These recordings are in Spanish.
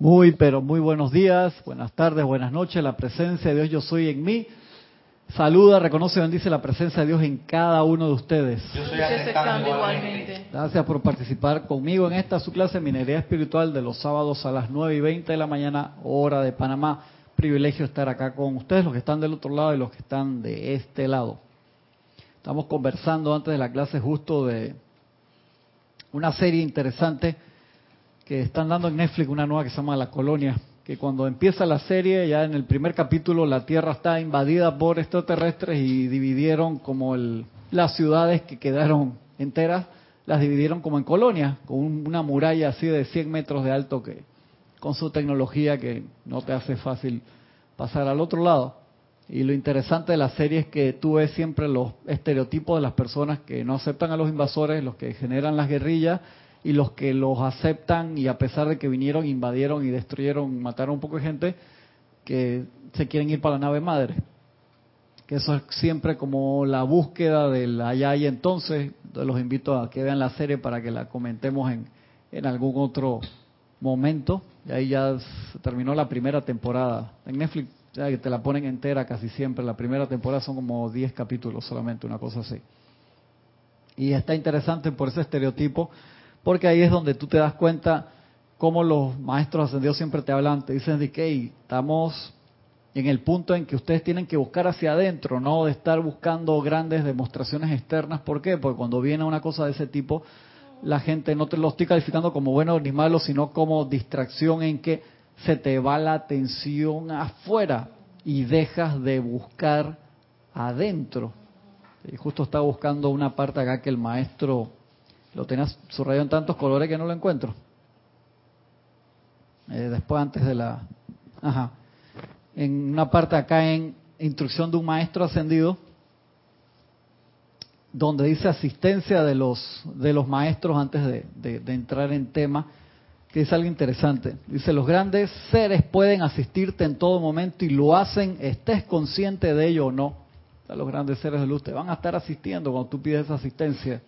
Muy, pero muy buenos días, buenas tardes, buenas noches. La presencia de Dios yo soy en mí. Saluda, reconoce y bendice la presencia de Dios en cada uno de ustedes. Yo aceptando igualmente. Gracias por participar conmigo en esta su clase de minería espiritual de los sábados a las 9 y 20 de la mañana, hora de Panamá. Privilegio estar acá con ustedes, los que están del otro lado y los que están de este lado. Estamos conversando antes de la clase justo de una serie interesante que están dando en Netflix, una nueva que se llama La Colonia, que cuando empieza la serie, ya en el primer capítulo, la Tierra está invadida por extraterrestres y dividieron como el, las ciudades que quedaron enteras, las dividieron como en colonias, con una muralla así de 100 metros de alto que con su tecnología que no te hace fácil pasar al otro lado. Y lo interesante de la serie es que tú ves siempre los estereotipos de las personas que no aceptan a los invasores, los que generan las guerrillas y los que los aceptan y a pesar de que vinieron, invadieron y destruyeron, mataron un poco de gente, que se quieren ir para la nave madre. Que eso es siempre como la búsqueda del allá y entonces. Los invito a que vean la serie para que la comentemos en, en algún otro momento. Y ahí ya terminó la primera temporada. En Netflix ya te la ponen entera casi siempre. La primera temporada son como 10 capítulos solamente, una cosa así. Y está interesante por ese estereotipo, porque ahí es donde tú te das cuenta cómo los maestros ascendidos siempre te hablan, te dicen de que estamos en el punto en que ustedes tienen que buscar hacia adentro, no de estar buscando grandes demostraciones externas. ¿Por qué? Porque cuando viene una cosa de ese tipo, la gente no te lo estoy calificando como bueno ni malo, sino como distracción en que se te va la atención afuera y dejas de buscar adentro. Y justo estaba buscando una parte acá que el maestro lo tenía subrayado en tantos colores que no lo encuentro. Eh, después, antes de la... Ajá. En una parte acá en Instrucción de un Maestro Ascendido, donde dice asistencia de los, de los maestros antes de, de entrar en tema, que es algo interesante. Dice, los grandes seres pueden asistirte en todo momento y lo hacen, estés consciente de ello o no. los grandes seres de luz te van a estar asistiendo cuando tú pides asistencia.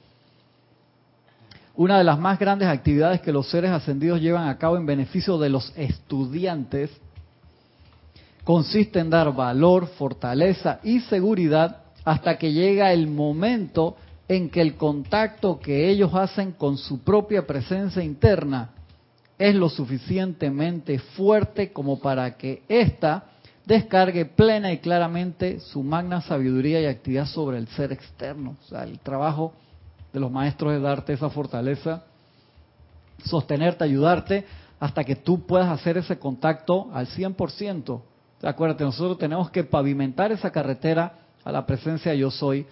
Una de las más grandes actividades que los seres ascendidos llevan a cabo en beneficio de los estudiantes consiste en dar valor, fortaleza y seguridad hasta que llega el momento en que el contacto que ellos hacen con su propia presencia interna es lo suficientemente fuerte como para que ésta descargue plena y claramente su magna sabiduría y actividad sobre el ser externo. O sea, el trabajo de los maestros es darte esa fortaleza, sostenerte, ayudarte, hasta que tú puedas hacer ese contacto al 100%. Acuérdate, nosotros tenemos que pavimentar esa carretera a la presencia yo soy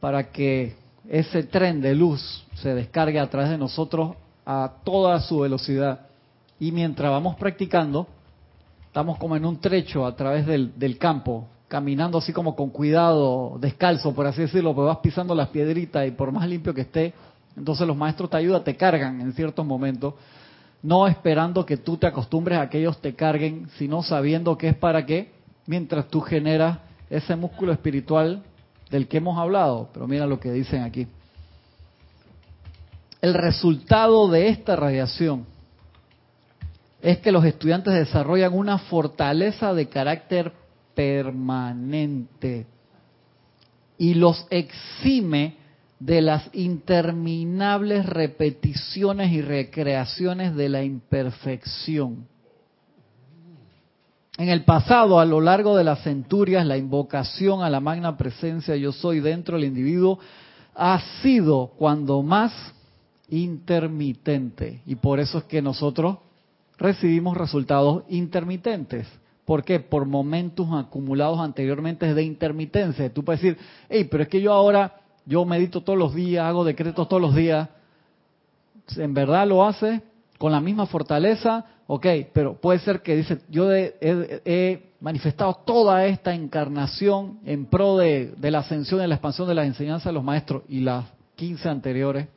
para que ese tren de luz se descargue a través de nosotros a toda su velocidad y mientras vamos practicando, estamos como en un trecho a través del, campo, caminando así como con cuidado, descalzo, por así decirlo, pues vas pisando las piedritas y por más limpio que esté, entonces los maestros te ayudan, te cargan en ciertos momentos, no esperando que tú te acostumbres a que ellos te carguen, sino sabiendo que es para que, mientras tú generas ese músculo espiritual del que hemos hablado. Pero mira lo que dicen aquí. El resultado de esta radiación es que los estudiantes desarrollan una fortaleza de carácter permanente y los exime de las interminables repeticiones y recreaciones de la imperfección. En el pasado, a lo largo de las centurias, la invocación a la magna presencia yo soy dentro del individuo ha sido cuando más intermitente. Y por eso es que nosotros recibimos resultados intermitentes. ¿Por qué? Por momentos acumulados anteriormente de intermitencia. Tú puedes decir, hey, pero es que yo ahora, yo medito todos los días, hago decretos todos los días. ¿En verdad lo hace con la misma fortaleza? Ok, pero puede ser que dice, yo he, manifestado toda esta encarnación en pro de, de la ascensión y la expansión de las enseñanzas de los maestros y las 15 anteriores,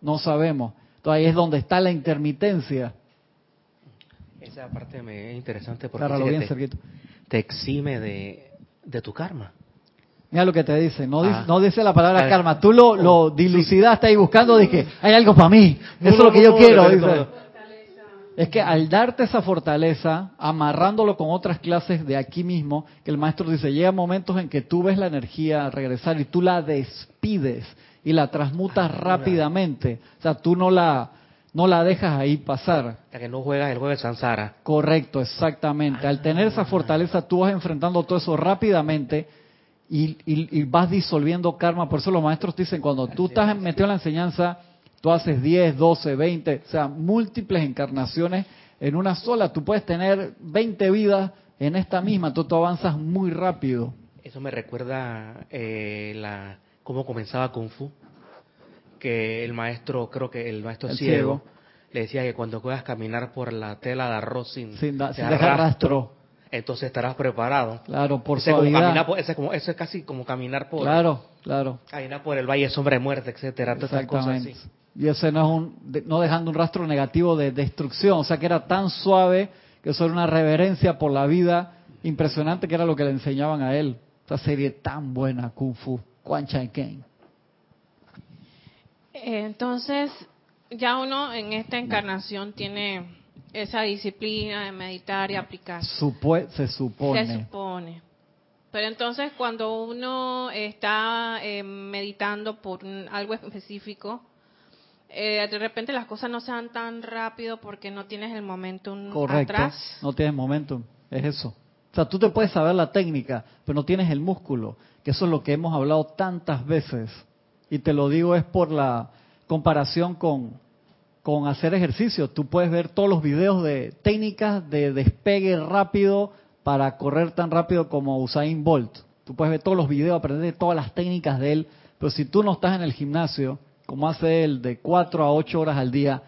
no sabemos. Entonces ahí es donde está la intermitencia. Esa parte me es interesante porque te, exime de, tu karma. Mira lo que te dice, no, dice, ah. no dice la palabra ah. karma, tú lo, lo dilucidaste ahí buscando, dije, hay algo para mí, eso es lo que yo quiero. Es que al darte esa fortaleza, amarrándolo con otras clases de aquí mismo, que el maestro dice, llega momentos en que tú ves la energía regresar y tú la despides y la transmutas ah, rápidamente. O sea, tú no la, no la dejas ahí pasar. Ya que no juegas el juego de Sansara. Correcto, exactamente. Al tener esa fortaleza, tú vas enfrentando todo eso rápidamente y, y, vas disolviendo karma. Por eso los maestros dicen, cuando tú estás metido en la enseñanza, Tú haces 10, 12, 20, o sea, múltiples encarnaciones en una sola. Tú puedes tener 20 vidas en esta misma, tú, avanzas muy rápido. Eso me recuerda eh, la cómo comenzaba Kung Fu, que el maestro, creo que el maestro ciego, le decía que cuando puedas caminar por la tela de arroz sin, dejar rastro, entonces estarás preparado. Claro, por ese suavidad. Como ese, como, eso es casi como caminar por... Claro, claro. Caminar por el valle sombra de muerte, etcétera, todas cosas así. Y ese no es un, no dejando un rastro negativo de destrucción, o sea que era tan suave que eso era una reverencia por la vida impresionante que era lo que le enseñaban a él. Esta serie tan buena, Kung Fu, Quan Chai Ken. Entonces, ya uno en esta encarnación tiene esa disciplina de meditar y aplicar. se supone. Se supone. Pero entonces cuando uno está eh, meditando por algo específico, eh, de repente las cosas no se dan tan rápido porque no tienes el momentum Correcto, No tienes momentum, es eso. O sea, tú te puedes saber la técnica, pero no tienes el músculo, que eso es lo que hemos hablado tantas veces. Y te lo digo es por la comparación con, con hacer ejercicio. Tú puedes ver todos los videos de técnicas de despegue rápido para correr tan rápido como Usain Bolt. Tú puedes ver todos los videos, aprender todas las técnicas de él, pero si tú no estás en el gimnasio, como hace él, de 4 a 8 horas al día,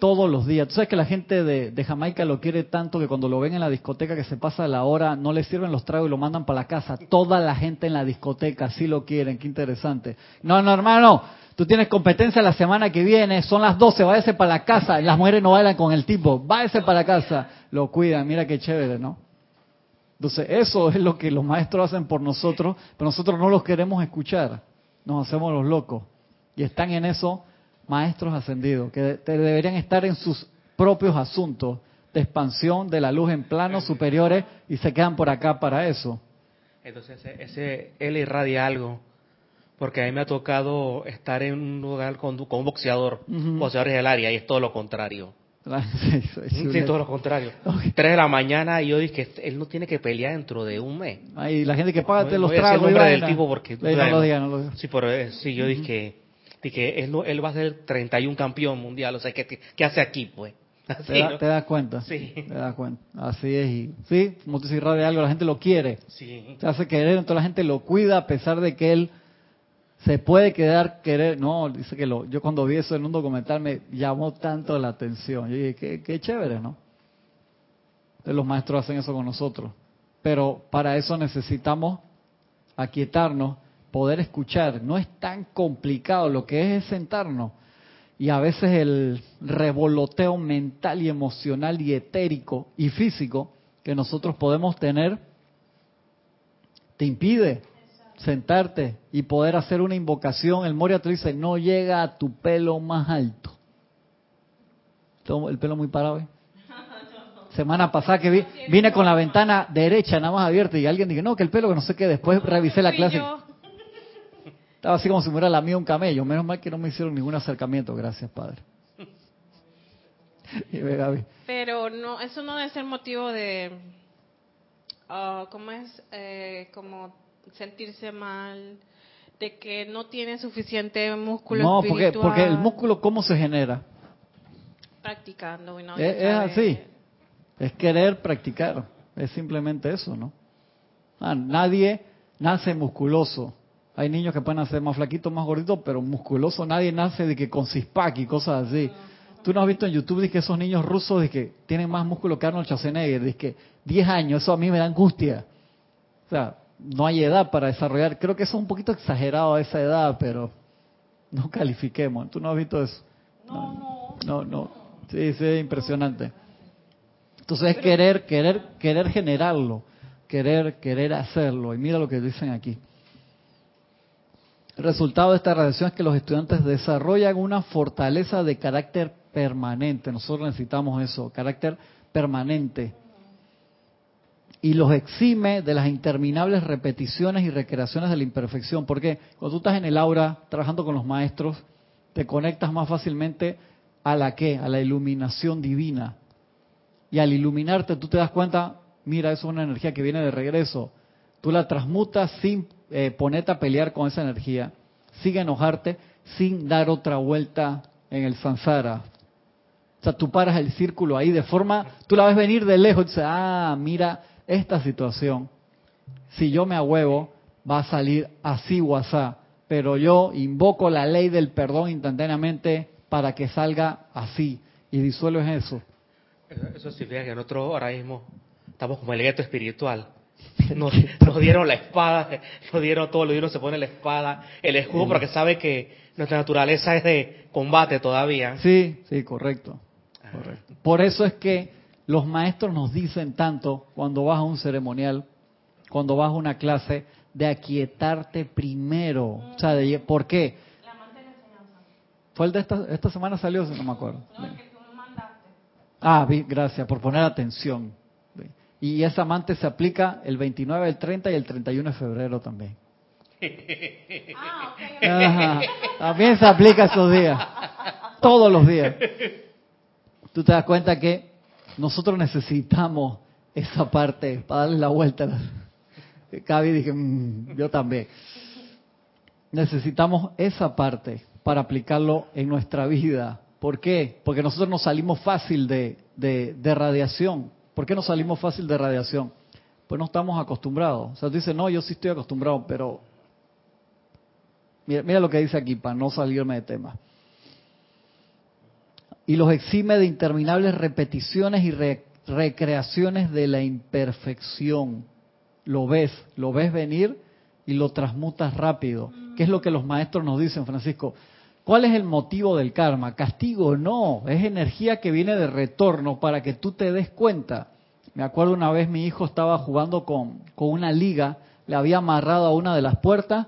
todos los días. Tú sabes que la gente de, Jamaica lo quiere tanto que cuando lo ven en la discoteca que se pasa la hora, no le sirven los tragos y lo mandan para la casa. Toda la gente en la discoteca sí lo quieren, qué interesante. No, no, hermano, tú tienes competencia la semana que viene, son las 12, váyase para la casa. Las mujeres no bailan con el tipo, váyase para la casa. Lo cuidan, mira qué chévere, ¿no? Entonces, eso es lo que los maestros hacen por nosotros, pero nosotros no los queremos escuchar. Nos hacemos los locos. Y están en eso maestros ascendidos, que deberían estar en sus propios asuntos de expansión de la luz en planos superiores y se quedan por acá para eso. Entonces, ese, él irradia algo, porque a mí me ha tocado estar en un lugar con, un boxeador, boxeadores del área, y es todo lo contrario. sí, todo lo contrario. Tres de la mañana y yo dije que él no tiene que pelear dentro de un mes. Ay, la gente que paga te los tragos. el nombre del tipo porque... no, lo diga, no lo diga. Sí, pero, eh, sí yo dije que de que él, él va a ser 31 campeón mundial, o sea, ¿qué, qué hace aquí, pues? ¿Te, das cuenta? Sí. Te das cuenta. Así es. Y, sí, como te de algo, la gente lo quiere. Sí. Se hace querer, entonces la gente lo cuida a pesar de que él se puede quedar querer. No, dice que lo, yo cuando vi eso en un documental me llamó tanto la atención. Yo dije, qué, qué chévere, ¿no? Entonces los maestros hacen eso con nosotros. Pero para eso necesitamos aquietarnos poder escuchar. No es tan complicado, lo que es es sentarnos. Y a veces el revoloteo mental y emocional y etérico y físico que nosotros podemos tener te impide sentarte y poder hacer una invocación. El Moria te dice, no llega a tu pelo más alto. El pelo muy parado. ¿eh? Semana pasada que vi, vine con la ventana derecha nada más abierta y alguien dijo, no, que el pelo que no sé qué, después revisé la clase. Estaba así como si me hubiera lamido un camello. Menos mal que no me hicieron ningún acercamiento. Gracias, Padre. Pero no, eso no debe ser motivo de, uh, ¿cómo es? Eh, como sentirse mal, de que no tiene suficiente músculo no, porque, porque el músculo, ¿cómo se genera? Practicando. es, es así. Es querer practicar. Es simplemente eso, ¿no? Ah, nadie nace musculoso. Hay niños que pueden nacer más flaquitos, más gorditos, pero musculoso. Nadie nace de que con cispac y cosas así. Tú no has visto en YouTube de que esos niños rusos de que tienen más músculo que Arnold Schwarzenegger, de que 10 años, eso a mí me da angustia. O sea, no hay edad para desarrollar. Creo que eso es un poquito exagerado a esa edad, pero no califiquemos. ¿Tú no has visto eso? No, no. No, no. Sí, sí, es impresionante. Entonces es querer, querer, querer generarlo, querer, querer hacerlo. Y mira lo que dicen aquí. El resultado de esta radiación es que los estudiantes desarrollan una fortaleza de carácter permanente. Nosotros necesitamos eso, carácter permanente. Y los exime de las interminables repeticiones y recreaciones de la imperfección. Porque cuando tú estás en el aura trabajando con los maestros, te conectas más fácilmente a la que, a la iluminación divina. Y al iluminarte tú te das cuenta, mira, eso es una energía que viene de regreso. Tú la transmutas sin eh, ponerte a pelear con esa energía, sin enojarte, sin dar otra vuelta en el samsara. O sea, tú paras el círculo ahí de forma, tú la ves venir de lejos y dices, ah, mira esta situación. Si yo me ahuevo, va a salir así o asá. Pero yo invoco la ley del perdón instantáneamente para que salga así. Y disuelves eso. Eso significa que nosotros ahora mismo estamos como el gueto espiritual. Nos, dieron la espada, nos dieron todo, lo dieron, se pone la espada, el escudo, porque sabe que nuestra naturaleza es de combate todavía. Sí, sí, correcto. Ah. correcto. Por eso es que los maestros nos dicen tanto cuando vas a un ceremonial, cuando vas a una clase, de aquietarte primero. O sea, de, ¿por qué? ¿Fue el de esta, esta semana salió? No me acuerdo. Ah, gracias por poner atención. Y esa amante se aplica el 29, el 30 y el 31 de febrero también. Ah, también se aplica esos días. Todos los días. Tú te das cuenta que nosotros necesitamos esa parte para darle la vuelta. Cabi dije, mm, yo también. Necesitamos esa parte para aplicarlo en nuestra vida. ¿Por qué? Porque nosotros nos salimos fácil de, de, radiación. ¿Por qué nos salimos fácil de radiación? Pues no estamos acostumbrados. O sea, tú dices, no, yo sí estoy acostumbrado, pero mira, mira lo que dice aquí para no salirme de tema. Y los exime de interminables repeticiones y recreaciones de la imperfección. Lo ves, lo ves venir y lo transmutas rápido. ¿Qué es lo que los maestros nos dicen, Francisco? ¿Cuál es el motivo del karma? Castigo, no, es energía que viene de retorno para que tú te des cuenta. Me acuerdo una vez mi hijo estaba jugando con, con una liga, le había amarrado a una de las puertas,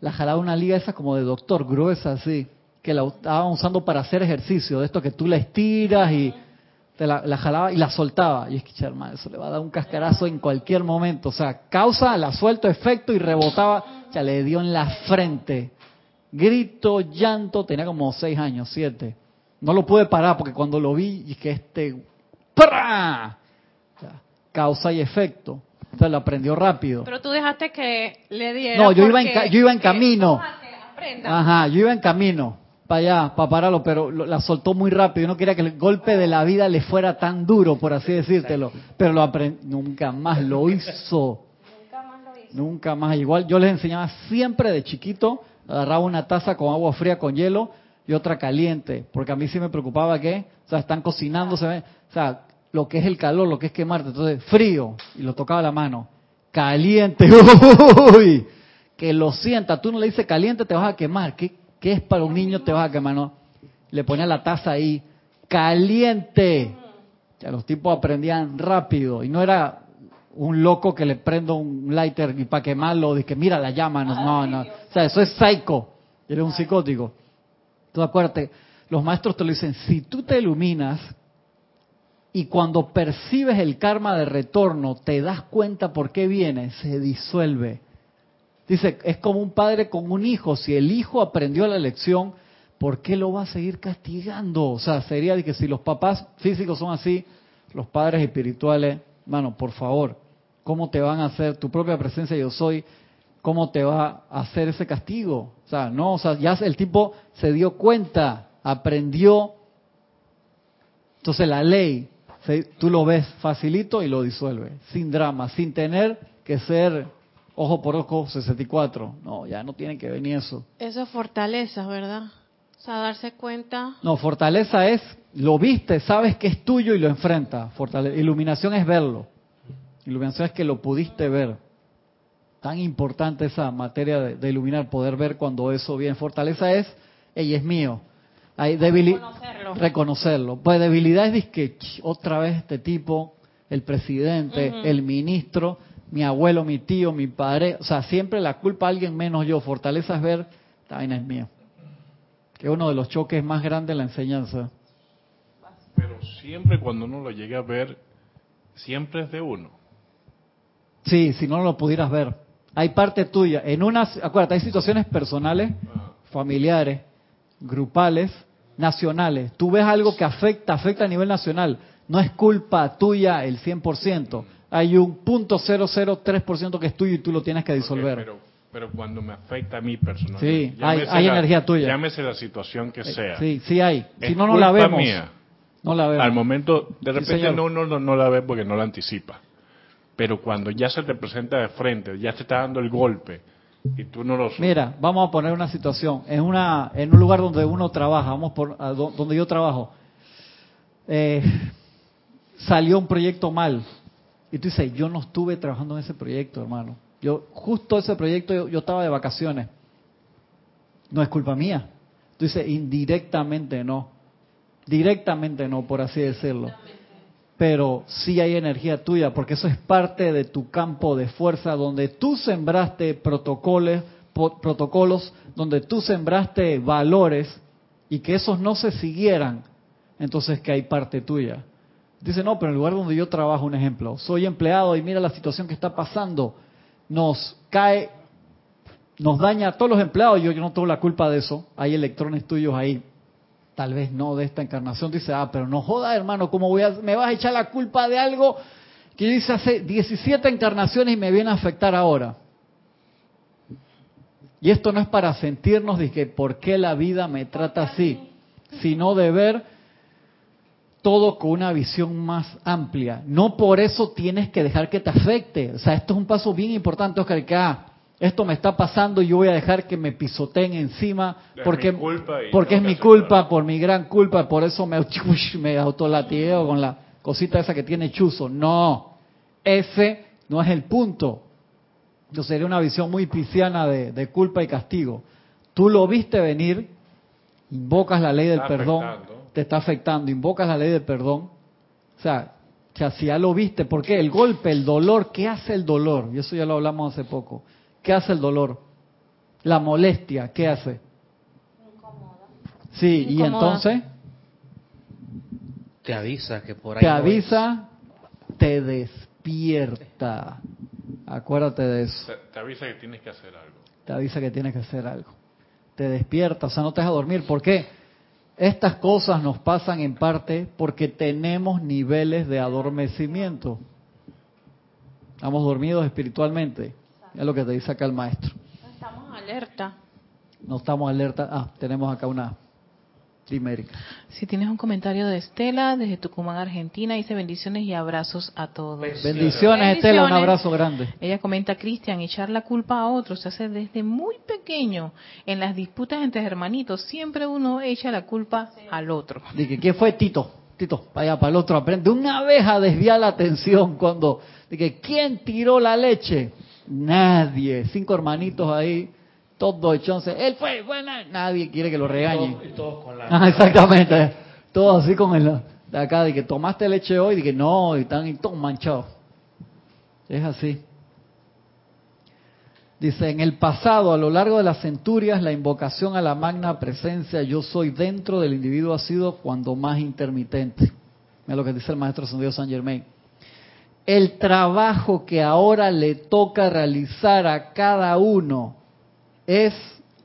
la jalaba una liga esa como de doctor, gruesa así, que la estaban usando para hacer ejercicio, de esto que tú la estiras y te la, jalaba y la soltaba. Y es que, hermano, eso le va a dar un cascarazo en cualquier momento. O sea, causa, la suelto, efecto y rebotaba, ya le dio en la frente grito, llanto, tenía como seis años, siete. No lo pude parar porque cuando lo vi, y que este, ¡pra! causa y efecto. Entonces lo aprendió rápido. Pero tú dejaste que le diera. No, yo iba en, yo iba en camino. Ajá, yo iba en camino para allá, para pararlo, pero la soltó muy rápido. Yo no quería que el golpe de la vida le fuera tan duro, por así decírtelo. Pero lo nunca más lo hizo. Nunca más lo hizo. Nunca más. Igual yo les enseñaba siempre de chiquito agarraba una taza con agua fría con hielo y otra caliente, porque a mí sí me preocupaba que, o sea, están cocinando, se ve, o sea, lo que es el calor, lo que es quemarte, entonces frío, y lo tocaba la mano, caliente, uy, que lo sienta, tú no le dices caliente, te vas a quemar, ¿qué, qué es para un niño, te vas a quemar, no? Le ponía la taza ahí, caliente, ya los tipos aprendían rápido, y no era un loco que le prendo un lighter y para quemarlo, de que mira la llama, no, no, o sea, eso es psycho, eres un psicótico. Tú acuérdate, los maestros te lo dicen, si tú te iluminas y cuando percibes el karma de retorno, te das cuenta por qué viene, se disuelve. Dice, es como un padre con un hijo, si el hijo aprendió la lección, ¿por qué lo va a seguir castigando? O sea, sería de que si los papás físicos son así, los padres espirituales, mano, por favor, ¿Cómo te van a hacer tu propia presencia yo soy? ¿Cómo te va a hacer ese castigo? O sea, no, o sea, ya el tipo se dio cuenta, aprendió. Entonces la ley, tú lo ves facilito y lo disuelve, sin drama, sin tener que ser ojo por ojo 64. No, ya no tiene que venir eso. Eso es fortaleza, ¿verdad? O sea, darse cuenta. No, fortaleza es, lo viste, sabes que es tuyo y lo enfrenta. Iluminación es verlo. Iluminación es que lo pudiste ver. Tan importante esa materia de, iluminar, poder ver cuando eso viene. Fortaleza es, ella es mío. Hay reconocerlo. reconocerlo. Pues debilidad es que otra vez este tipo, el presidente, el ministro, mi abuelo, mi tío, mi padre, o sea, siempre la culpa a alguien menos yo. Fortaleza es ver, también es mío. Que es uno de los choques más grandes de la enseñanza. Pero siempre cuando uno lo llega a ver, siempre es de uno. Sí, si no lo pudieras ver. Hay parte tuya. En unas, acuérdate, hay situaciones personales, familiares, grupales, nacionales. Tú ves algo que afecta, afecta a nivel nacional. No es culpa tuya el 100%. Hay un punto .003% que es tuyo y tú lo tienes que disolver. pero, pero, cuando me afecta a mí personalmente. Sí, hay, energía tuya. Llámese la situación que eh, sea. Sí, sí hay. Si no, no la vemos. Mía. No la vemos. Al momento, de repente no, no, no, la ve porque no la anticipa. Pero cuando ya se te presenta de frente, ya te está dando el golpe, y tú no lo Mira, vamos a poner una situación. En, una, en un lugar donde uno trabaja, vamos por donde yo trabajo, eh, salió un proyecto mal. Y tú dices, yo no estuve trabajando en ese proyecto, hermano. Yo, justo ese proyecto, yo, estaba de vacaciones. No es culpa mía. Tú dices, indirectamente no. Directamente no, por así decirlo. Pero sí hay energía tuya, porque eso es parte de tu campo de fuerza, donde tú sembraste protocolos, protocolos, donde tú sembraste valores y que esos no se siguieran, entonces que hay parte tuya. Dice, no, pero en el lugar donde yo trabajo, un ejemplo, soy empleado y mira la situación que está pasando, nos cae, nos daña a todos los empleados, yo, yo no tengo la culpa de eso, hay electrones tuyos ahí, tal vez no de esta encarnación, dice, ah, pero no joda hermano, ¿cómo voy a, me vas a echar la culpa de algo que yo hice hace 17 encarnaciones y me viene a afectar ahora? Y esto no es para sentirnos de que por qué la vida me trata así, sino de ver todo con una visión más amplia. No por eso tienes que dejar que te afecte. O sea, esto es un paso bien importante, Oscar, que ah, esto me está pasando y yo voy a dejar que me pisoteen encima porque, porque es mi culpa, por mi gran culpa, por eso me, me autolatigueo con la cosita esa que tiene chuzo. No, ese no es el punto. Yo sería una visión muy pisciana de, de culpa y castigo. Tú lo viste venir, invocas la ley del perdón te está afectando, invocas la ley de perdón, o sea, si ya lo viste, ¿por qué? El golpe, el dolor, ¿qué hace el dolor? Y eso ya lo hablamos hace poco. ¿Qué hace el dolor? La molestia, ¿qué hace? Incomoda. Sí, y entonces... Te avisa que por ahí... Te avisa, te despierta. Acuérdate de eso. te avisa que tienes que hacer algo. Te avisa que tienes que hacer algo. Te despierta, o sea, no te deja dormir. ¿Por qué? Estas cosas nos pasan en parte porque tenemos niveles de adormecimiento. Estamos dormidos espiritualmente. Es lo que te dice acá el maestro. No estamos alerta. No estamos alerta. Ah, tenemos acá una si tienes un comentario de Estela desde Tucumán, Argentina, dice bendiciones y abrazos a todos. Bendiciones, Estela, un abrazo grande. Ella comenta, Cristian, echar la culpa a otros se hace desde muy pequeño. En las disputas entre hermanitos, siempre uno echa la culpa al otro. Dije, ¿qué fue Tito? Tito, vaya para el otro, aprende. Una vez a desviar la atención cuando, dije, ¿quién tiró la leche? Nadie. Cinco hermanitos ahí todo entonces, él fue, bueno, nadie quiere que lo regañen. Y todos, con la... Ah, exactamente, todo así con el de acá, de que tomaste leche hoy, de que no, y están todos manchados. Es así. Dice, en el pasado, a lo largo de las centurias, la invocación a la magna presencia yo soy dentro del individuo ha sido cuando más intermitente. Es lo que dice el maestro San Dios San Germain. El trabajo que ahora le toca realizar a cada uno es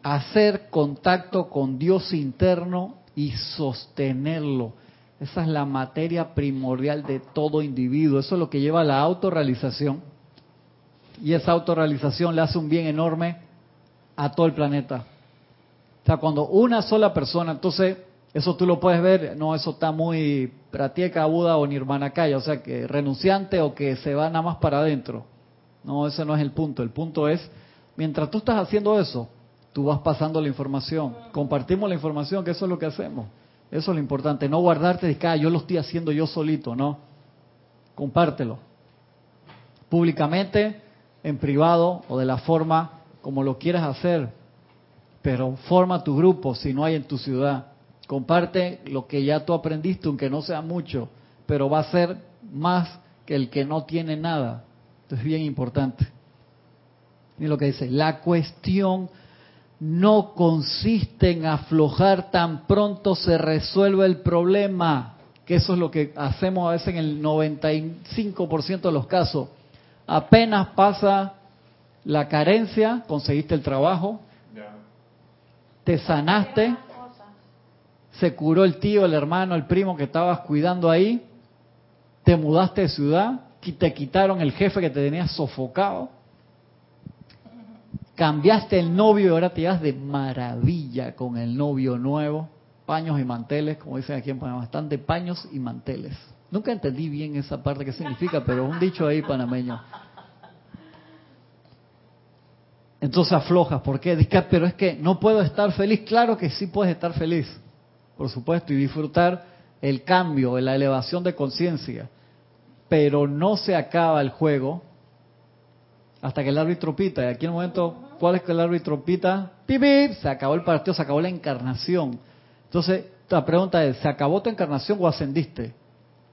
hacer contacto con Dios interno y sostenerlo. Esa es la materia primordial de todo individuo. Eso es lo que lleva a la autorrealización. Y esa autorrealización le hace un bien enorme a todo el planeta. O sea, cuando una sola persona, entonces, eso tú lo puedes ver, no, eso está muy Pratieka Buda o Nirmanakaya, o sea, que renunciante o que se va nada más para adentro. No, ese no es el punto. El punto es Mientras tú estás haciendo eso, tú vas pasando la información. Compartimos la información, que eso es lo que hacemos. Eso es lo importante. No guardarte de que ah, yo lo estoy haciendo yo solito, no. Compártelo. Públicamente, en privado o de la forma como lo quieras hacer. Pero forma tu grupo si no hay en tu ciudad. Comparte lo que ya tú aprendiste, aunque no sea mucho, pero va a ser más que el que no tiene nada. Esto es bien importante lo que dice, la cuestión no consiste en aflojar tan pronto se resuelve el problema. que eso es lo que hacemos a veces en el 95% de los casos. Apenas pasa la carencia, conseguiste el trabajo, te sanaste, se curó el tío, el hermano, el primo que estabas cuidando ahí, te mudaste de ciudad, te quitaron el jefe que te tenía sofocado, cambiaste el novio y ahora te llevas de maravilla con el novio nuevo, paños y manteles, como dicen aquí en Panamá, bastante paños y manteles. Nunca entendí bien esa parte qué significa, pero es un dicho ahí panameño. Entonces aflojas, ¿por qué? Dices, pero es que no puedo estar feliz. Claro que sí puedes estar feliz, por supuesto, y disfrutar el cambio, la elevación de conciencia. Pero no se acaba el juego hasta que el árbitro pita. Y aquí en el momento, ¿cuál es que el árbitro pita? ¡Pip, Se acabó el partido, se acabó la encarnación. Entonces, la pregunta es, ¿se acabó tu encarnación o ascendiste?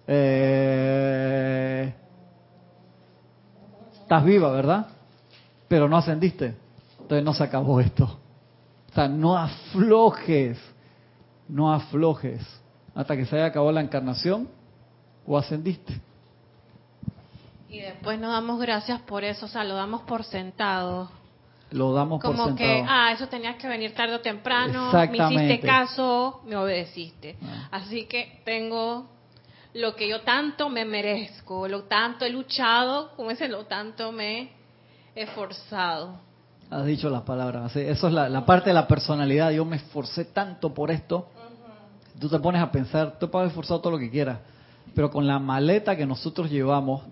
Eh, estás viva, ¿verdad? Pero no ascendiste. Entonces no se acabó esto. O sea, no aflojes, no aflojes hasta que se haya acabado la encarnación o ascendiste. Y después nos damos gracias por eso, o sea, lo damos por sentado. Lo damos por sentado. Como que, ah, eso tenías que venir tarde o temprano, me hiciste caso, me obedeciste. Ah. Así que tengo lo que yo tanto me merezco, lo tanto he luchado, como ese lo tanto me he esforzado. Has dicho las palabras, eso es la, parte de la personalidad, yo me esforcé tanto por esto. Tú te pones a pensar, tú puedes esforzar todo lo que quieras, pero con la maleta que nosotros llevamos,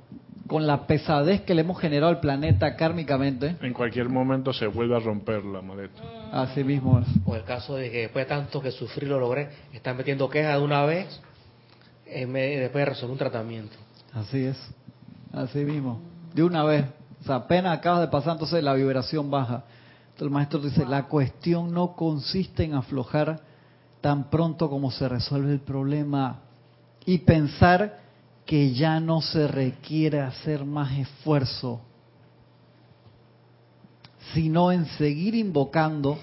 con la pesadez que le hemos generado al planeta kármicamente. En cualquier momento se vuelve a romper la maleta. Así mismo es. O el caso de que después de tanto que sufrí lo logré, están metiendo quejas de una vez, después de resolver un tratamiento. Así es, así mismo, de una vez. O sea, apenas acabas de pasar, entonces la vibración baja. Entonces el maestro dice, la cuestión no consiste en aflojar tan pronto como se resuelve el problema y pensar que ya no se requiere hacer más esfuerzo, sino en seguir invocando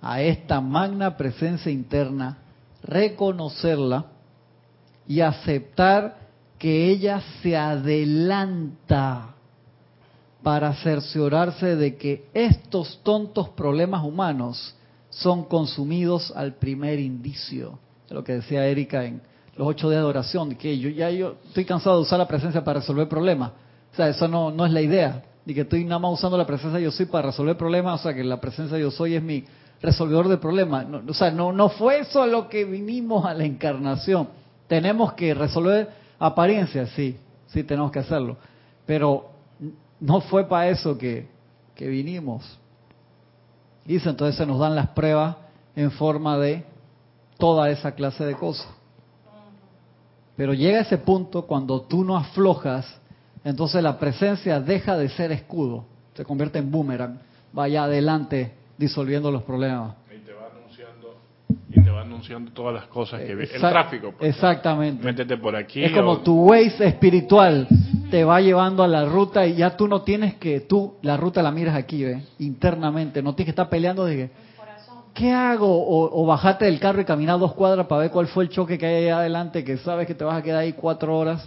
a esta magna presencia interna, reconocerla y aceptar que ella se adelanta para cerciorarse de que estos tontos problemas humanos son consumidos al primer indicio. lo que decía Erika en los ocho días de oración, que yo ya yo estoy cansado de usar la presencia para resolver problemas. O sea, eso no, no es la idea, de que estoy nada más usando la presencia yo soy para resolver problemas, o sea, que la presencia yo soy es mi resolvedor de problemas. o sea, no, no fue eso a lo que vinimos a la encarnación. Tenemos que resolver apariencias, sí, sí tenemos que hacerlo, pero no fue para eso que, que vinimos. Dice, entonces se nos dan las pruebas en forma de toda esa clase de cosas. Pero llega ese punto cuando tú no aflojas, entonces la presencia deja de ser escudo, se convierte en boomerang, vaya adelante disolviendo los problemas. Y te va anunciando, y te va anunciando todas las cosas que ve. El tráfico. Pues, exactamente. Métete por aquí. Es como tu Waze espiritual te va llevando a la ruta y ya tú no tienes que, tú la ruta la miras aquí, ¿ve? internamente, no tienes que estar peleando de ¿qué hago? O, bajate del carro y caminar dos cuadras para ver cuál fue el choque que hay ahí adelante, que sabes que te vas a quedar ahí cuatro horas.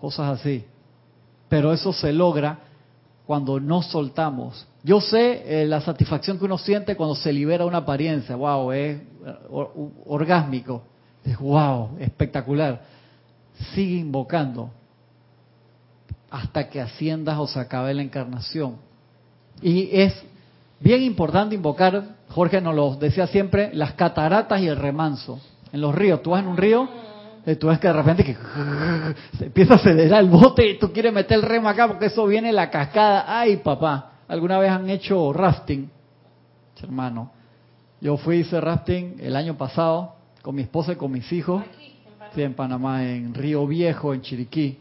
Cosas así. Pero eso se logra cuando no soltamos. Yo sé eh, la satisfacción que uno siente cuando se libera una apariencia. ¡Wow! Es orgásmico. Es wow, espectacular. Sigue invocando hasta que asciendas o se acabe la encarnación. Y es Bien importante invocar, Jorge nos lo decía siempre, las cataratas y el remanso. En los ríos, tú vas en un río, y tú ves que de repente que se empieza a acelerar el bote y tú quieres meter el remo acá porque eso viene la cascada. Ay, papá, ¿alguna vez han hecho rafting? Hermano, yo fui hice rafting el año pasado con mi esposa y con mis hijos. En Panamá, en Río Viejo, en Chiriquí.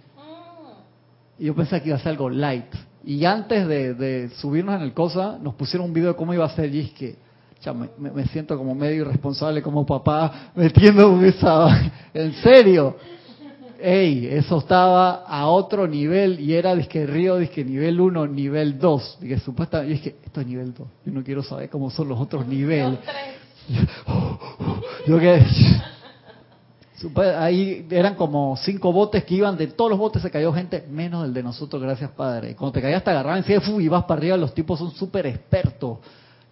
Y yo pensé que iba a ser algo light. Y antes de, subirnos en el cosa, nos pusieron un video de cómo iba a ser. Y es que ya me, me, siento como medio irresponsable como papá metiendo esa... en serio. Ey, eso estaba a otro nivel y era disque río, disque nivel 1, nivel 2. Dije, supuestamente, y es que esto es nivel 2. Yo no quiero saber cómo son los otros niveles. Yo que Ahí eran como cinco botes que iban, de todos los botes se cayó gente, menos el de nosotros, gracias Padre. Cuando te caías te agarraban y vas para arriba, los tipos son súper expertos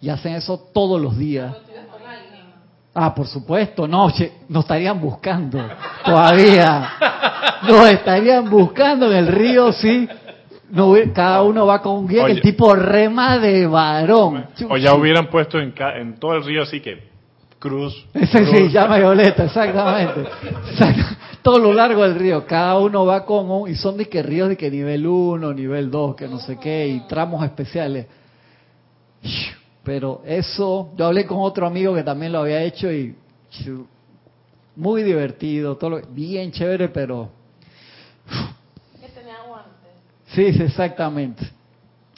y hacen eso todos los días. Ah, por supuesto, no, nos estarían buscando todavía. Nos estarían buscando en el río, sí. No, cada uno va con un guía, el tipo rema de varón. O ya hubieran puesto en, en todo el río así que cruz. Ese sí, llama violeta, exactamente. Todo lo largo del río, cada uno va con un, y son de que ríos de que nivel 1, nivel 2, que no sé qué, y tramos especiales. Pero eso, yo hablé con otro amigo que también lo había hecho y muy divertido, todo bien chévere, pero... Que tenía aguante. Sí, exactamente.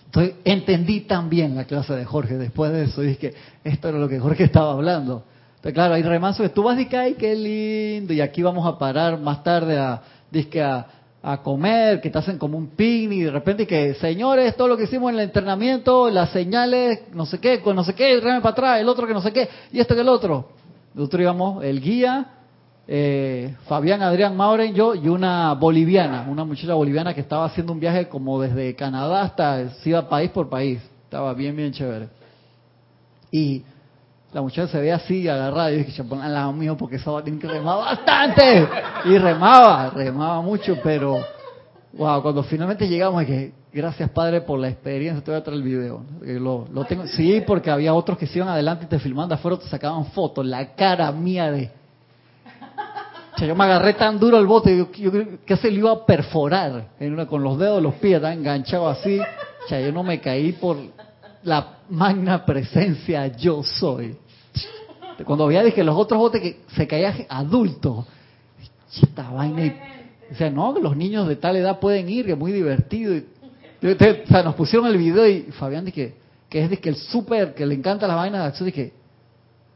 Entonces, entendí también la clase de Jorge después de eso. Dije que esto era lo que Jorge estaba hablando. Entonces, claro, hay remanso que tú vas y que, ay, qué lindo, y aquí vamos a parar más tarde a, a, a comer, que te hacen como un picnic y de repente que, señores, todo lo que hicimos en el entrenamiento, las señales, no sé qué, con no sé qué, reme para atrás, el otro que no sé qué, y esto que el otro. Nosotros íbamos, el guía, eh, Fabián, Adrián, Mauren, yo y una boliviana, una muchacha boliviana que estaba haciendo un viaje como desde Canadá hasta, se iba país por país, estaba bien, bien chévere. Y la muchacha se ve así, agarrada, y dije, pon al lado mío porque esa tiene que remar bastante. Y remaba, remaba mucho, pero, wow, cuando finalmente llegamos, que gracias Padre por la experiencia, te voy a traer el video. Lo, lo tengo, sí, porque había otros que se iban adelante y te filmaban afuera, te sacaban fotos, la cara mía de... yo me agarré tan duro el bote, yo, yo que se lo iba a perforar con los dedos de los pies, tan enganchado así. O sea, yo no me caí por la magna presencia yo soy. Cuando veía dije los otros botes que se caían adultos, esta vaina, o sea, no, que los niños de tal edad pueden ir, que es muy divertido. o sea, nos pusieron el video y Fabián dije que es de que el súper, que le encanta la vaina de acción, dije,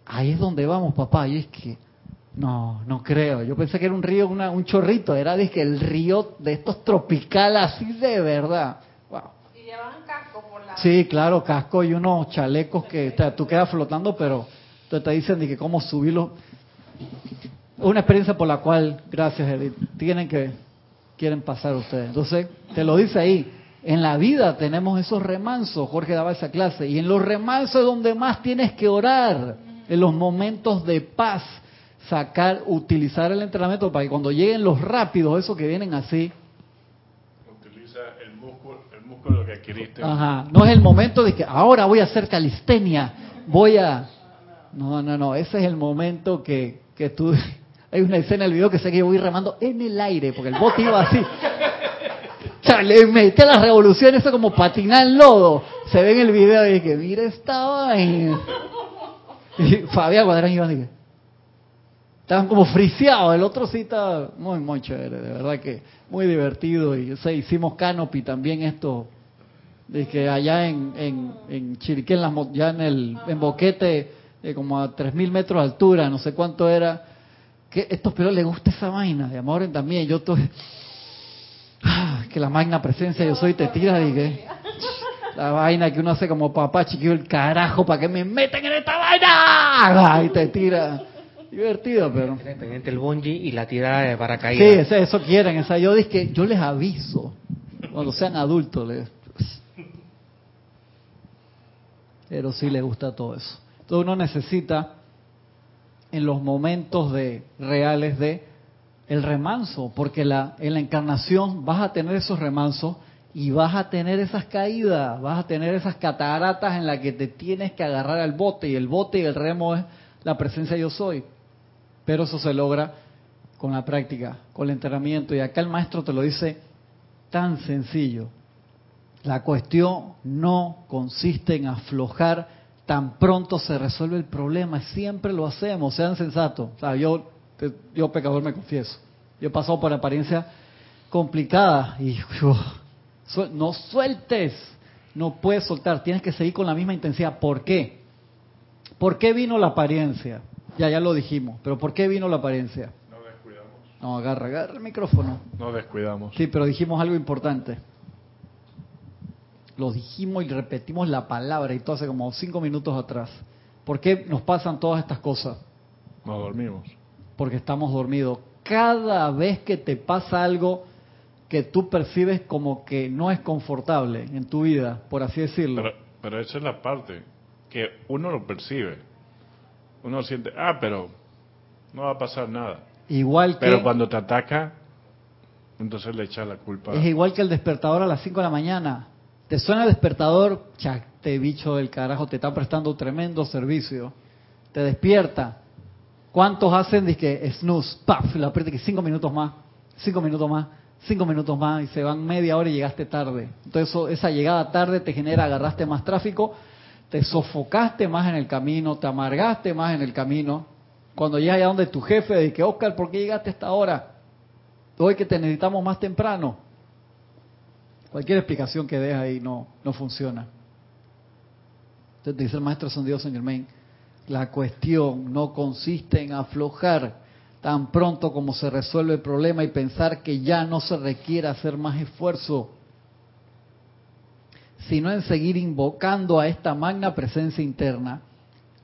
ahí es donde vamos, papá, y es que no, no creo. Yo pensé que era un río, un chorrito, era que el río de estos tropicales así de verdad. Sí, claro, casco y unos chalecos que tú quedas flotando, pero te dicen de que cómo subirlo. Una experiencia por la cual, gracias Edith, tienen que, quieren pasar ustedes. Entonces, te lo dice ahí, en la vida tenemos esos remansos, Jorge daba esa clase, y en los remansos es donde más tienes que orar, en los momentos de paz, sacar, utilizar el entrenamiento para que cuando lleguen los rápidos, esos que vienen así, que adquiriste. Ajá. No es el momento de que ahora voy a hacer calistenia, voy a... No, no, no, ese es el momento que, que tú... Hay una escena en el video que sé que yo voy remando en el aire, porque el bote iba así. O le metí a las revoluciones, eso como patinar en lodo. Se ve en el video y que mira esta vaina. Y Fabián Cuadrán iba así estaban como friseados, el otro sí está muy, muy chévere, de verdad que muy divertido. Y o hicimos canopy también esto, de que allá en, en, en Chiriquí, ya en el en Boquete, eh, como a 3.000 metros de altura, no sé cuánto era, que estos pero les gusta esa vaina, de amor también, yo estoy... Ah, que la magna presencia yo soy te tira que la vaina que uno hace como papá chiquillo el carajo para que me metan en esta vaina y te tira divertido, pero. El bungee y la tirada de paracaídas. Sí, eso, quieren. Esa, yo dije, yo les aviso cuando sean adultos. Les... Pero sí les gusta todo eso. Entonces uno necesita en los momentos de reales de el remanso, porque la, en la encarnación vas a tener esos remansos y vas a tener esas caídas, vas a tener esas cataratas en las que te tienes que agarrar al bote y el bote y el remo es la presencia yo soy. Pero eso se logra con la práctica, con el entrenamiento. Y acá el maestro te lo dice tan sencillo. La cuestión no consiste en aflojar tan pronto se resuelve el problema. Siempre lo hacemos, sean sensatos. Sea, yo, yo pecador me confieso. Yo he pasado por apariencia complicada y no sueltes, no puedes soltar, tienes que seguir con la misma intensidad. ¿Por qué? ¿Por qué vino la apariencia? Ya, ya lo dijimos. Pero ¿por qué vino la apariencia? No descuidamos. No, agarra, agarra el micrófono. No descuidamos. Sí, pero dijimos algo importante. Lo dijimos y repetimos la palabra y todo hace como cinco minutos atrás. ¿Por qué nos pasan todas estas cosas? Nos dormimos. porque estamos dormidos. Cada vez que te pasa algo que tú percibes como que no es confortable en tu vida, por así decirlo. Pero, pero esa es la parte, que uno lo percibe. Uno siente, ah, pero no va a pasar nada. Igual que... Pero cuando te ataca, entonces le echa la culpa. Es igual que el despertador a las 5 de la mañana. Te suena el despertador, te bicho del carajo, te está prestando un tremendo servicio. Te despierta. ¿Cuántos hacen de que snooze, paf, la aprieta que cinco minutos más, cinco minutos más, cinco minutos más y se van media hora y llegaste tarde. Entonces esa llegada tarde te genera, agarraste más tráfico, te sofocaste más en el camino, te amargaste más en el camino. Cuando llegas allá donde tu jefe, de que Oscar, ¿por qué llegaste a esta hora? Hoy que te necesitamos más temprano. Cualquier explicación que des ahí no, no funciona. Entonces dice el maestro San Dios en Germain, la cuestión no consiste en aflojar tan pronto como se resuelve el problema y pensar que ya no se requiere hacer más esfuerzo, sino en seguir invocando a esta magna presencia interna,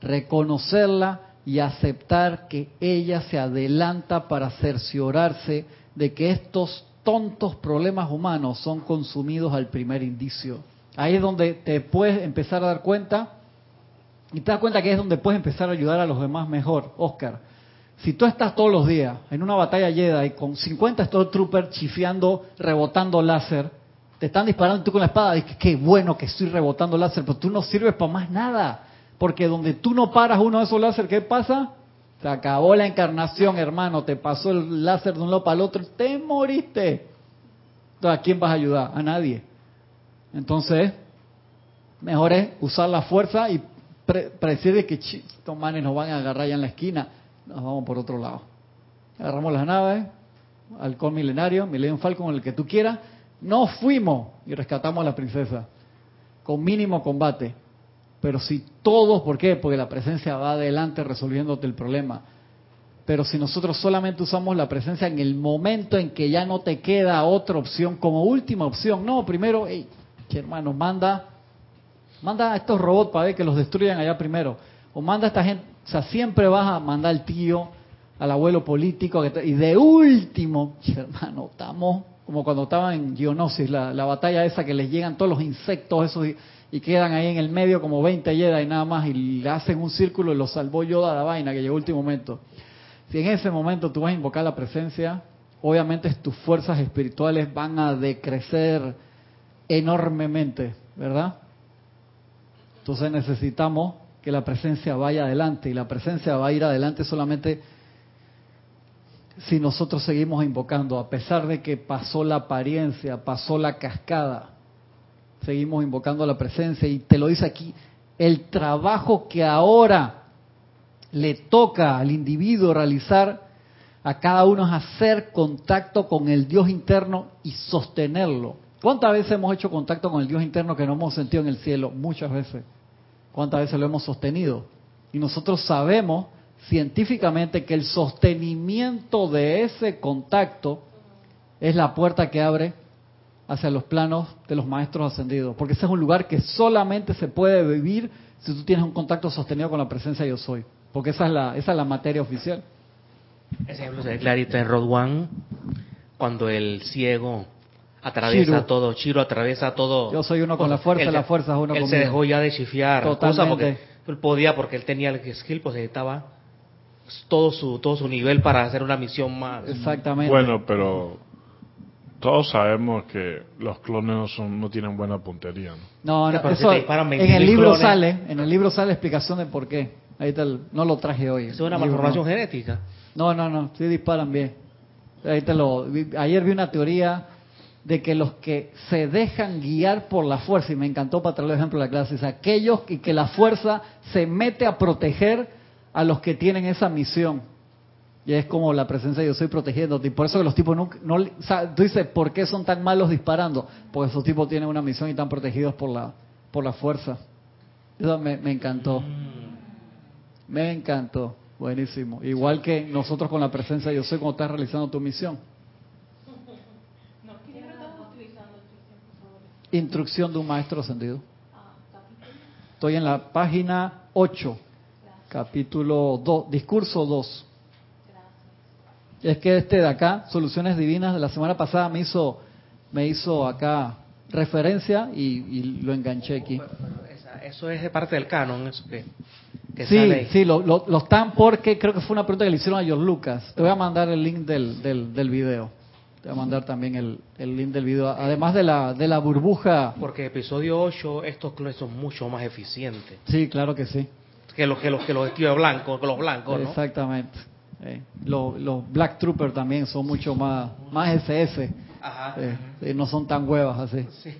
reconocerla y aceptar que ella se adelanta para cerciorarse de que estos tontos problemas humanos son consumidos al primer indicio. Ahí es donde te puedes empezar a dar cuenta y te das cuenta que es donde puedes empezar a ayudar a los demás mejor, Oscar. Si tú estás todos los días en una batalla Jedi con 50 Stormtroopers chifiando, rebotando láser, te están disparando tú con la espada, dices, qué bueno que estoy rebotando láser, pero tú no sirves para más nada. Porque donde tú no paras uno de esos láser, ¿qué pasa? Se acabó la encarnación, hermano. Te pasó el láser de un lado para el otro. Te moriste. Entonces, ¿a quién vas a ayudar? A nadie. Entonces, mejor es usar la fuerza y predecir que estos manes nos van a agarrar ya en la esquina. Nos vamos por otro lado. Agarramos las naves, halcón milenario, Millennium Falcon, el que tú quieras. No fuimos y rescatamos a la princesa. Con mínimo combate. Pero si todos, ¿por qué? Porque la presencia va adelante resolviéndote el problema. Pero si nosotros solamente usamos la presencia en el momento en que ya no te queda otra opción como última opción, no, primero, hey, hermano, manda, manda a estos robots para ver que los destruyan allá primero. O manda a esta gente, o sea, siempre vas a mandar al tío, al abuelo político, y de último, hermano, estamos como cuando estaban en Geonosis, la, la batalla esa que les llegan todos los insectos esos y quedan ahí en el medio como 20 Jedi nada más y le hacen un círculo y lo salvó Yoda la vaina que llegó el último momento. Si en ese momento tú vas a invocar la presencia, obviamente tus fuerzas espirituales van a decrecer enormemente, ¿verdad? Entonces necesitamos que la presencia vaya adelante y la presencia va a ir adelante solamente si nosotros seguimos invocando, a pesar de que pasó la apariencia, pasó la cascada, seguimos invocando la presencia y te lo dice aquí, el trabajo que ahora le toca al individuo realizar a cada uno es hacer contacto con el Dios interno y sostenerlo. ¿Cuántas veces hemos hecho contacto con el Dios interno que no hemos sentido en el cielo? Muchas veces. ¿Cuántas veces lo hemos sostenido? Y nosotros sabemos científicamente que el sostenimiento de ese contacto es la puerta que abre hacia los planos de los maestros ascendidos, porque ese es un lugar que solamente se puede vivir si tú tienes un contacto sostenido con la presencia yo soy, porque esa es la, esa es la materia oficial. Ese ejemplo se ve clarito en Rod One, cuando el ciego atraviesa todo, Chiro atraviesa todo. Yo soy uno con la fuerza, la fuerza es uno Él se dejó ya de chifiar, cosa porque él podía, porque él tenía el skill, pues necesitaba todo su todo su nivel para hacer una misión más. Exactamente. Bueno, pero todos sabemos que los clones no, son, no tienen buena puntería. No, no, eso en el libro sale, en el libro sale explicación de por qué. Ahí te no lo traje hoy. ¿Es una malformación genética? No, no, no, sí disparan bien. Ahí te lo, ayer vi una teoría de que los que se dejan guiar por la fuerza, y me encantó para traer el ejemplo de la clase, es aquellos que, que la fuerza se mete a proteger a los que tienen esa misión. Y es como la presencia de yo soy protegiéndote. Y por eso que los tipos nunca, no, o sea, tú dices, ¿por qué son tan malos disparando? Porque esos tipos tienen una misión y están protegidos por la, por la fuerza. Eso me, me encantó. Me encantó. Buenísimo. Igual que nosotros con la presencia de yo soy cuando estás realizando tu misión. Instrucción de un maestro ascendido. Estoy en la página 8, capítulo 2, discurso 2. Es que este de acá, Soluciones Divinas, de la semana pasada me hizo, me hizo acá referencia y, lo enganché aquí. Eso es de parte del canon, eso que, sí, sí, lo, lo, están porque creo que fue una pregunta que le hicieron a George Lucas. Te voy a mandar el link del, del, del video. Te voy a mandar también el, el, link del video, además de la, de la burbuja. Porque episodio 8, estos clones son mucho más eficientes. Sí, claro que sí. Que los que los que los vestidos blancos, los blancos, ¿no? Exactamente. Eh, los, los, Black Troopers también son mucho más, más SS. Ajá. Eh, no son tan huevas así. Sí.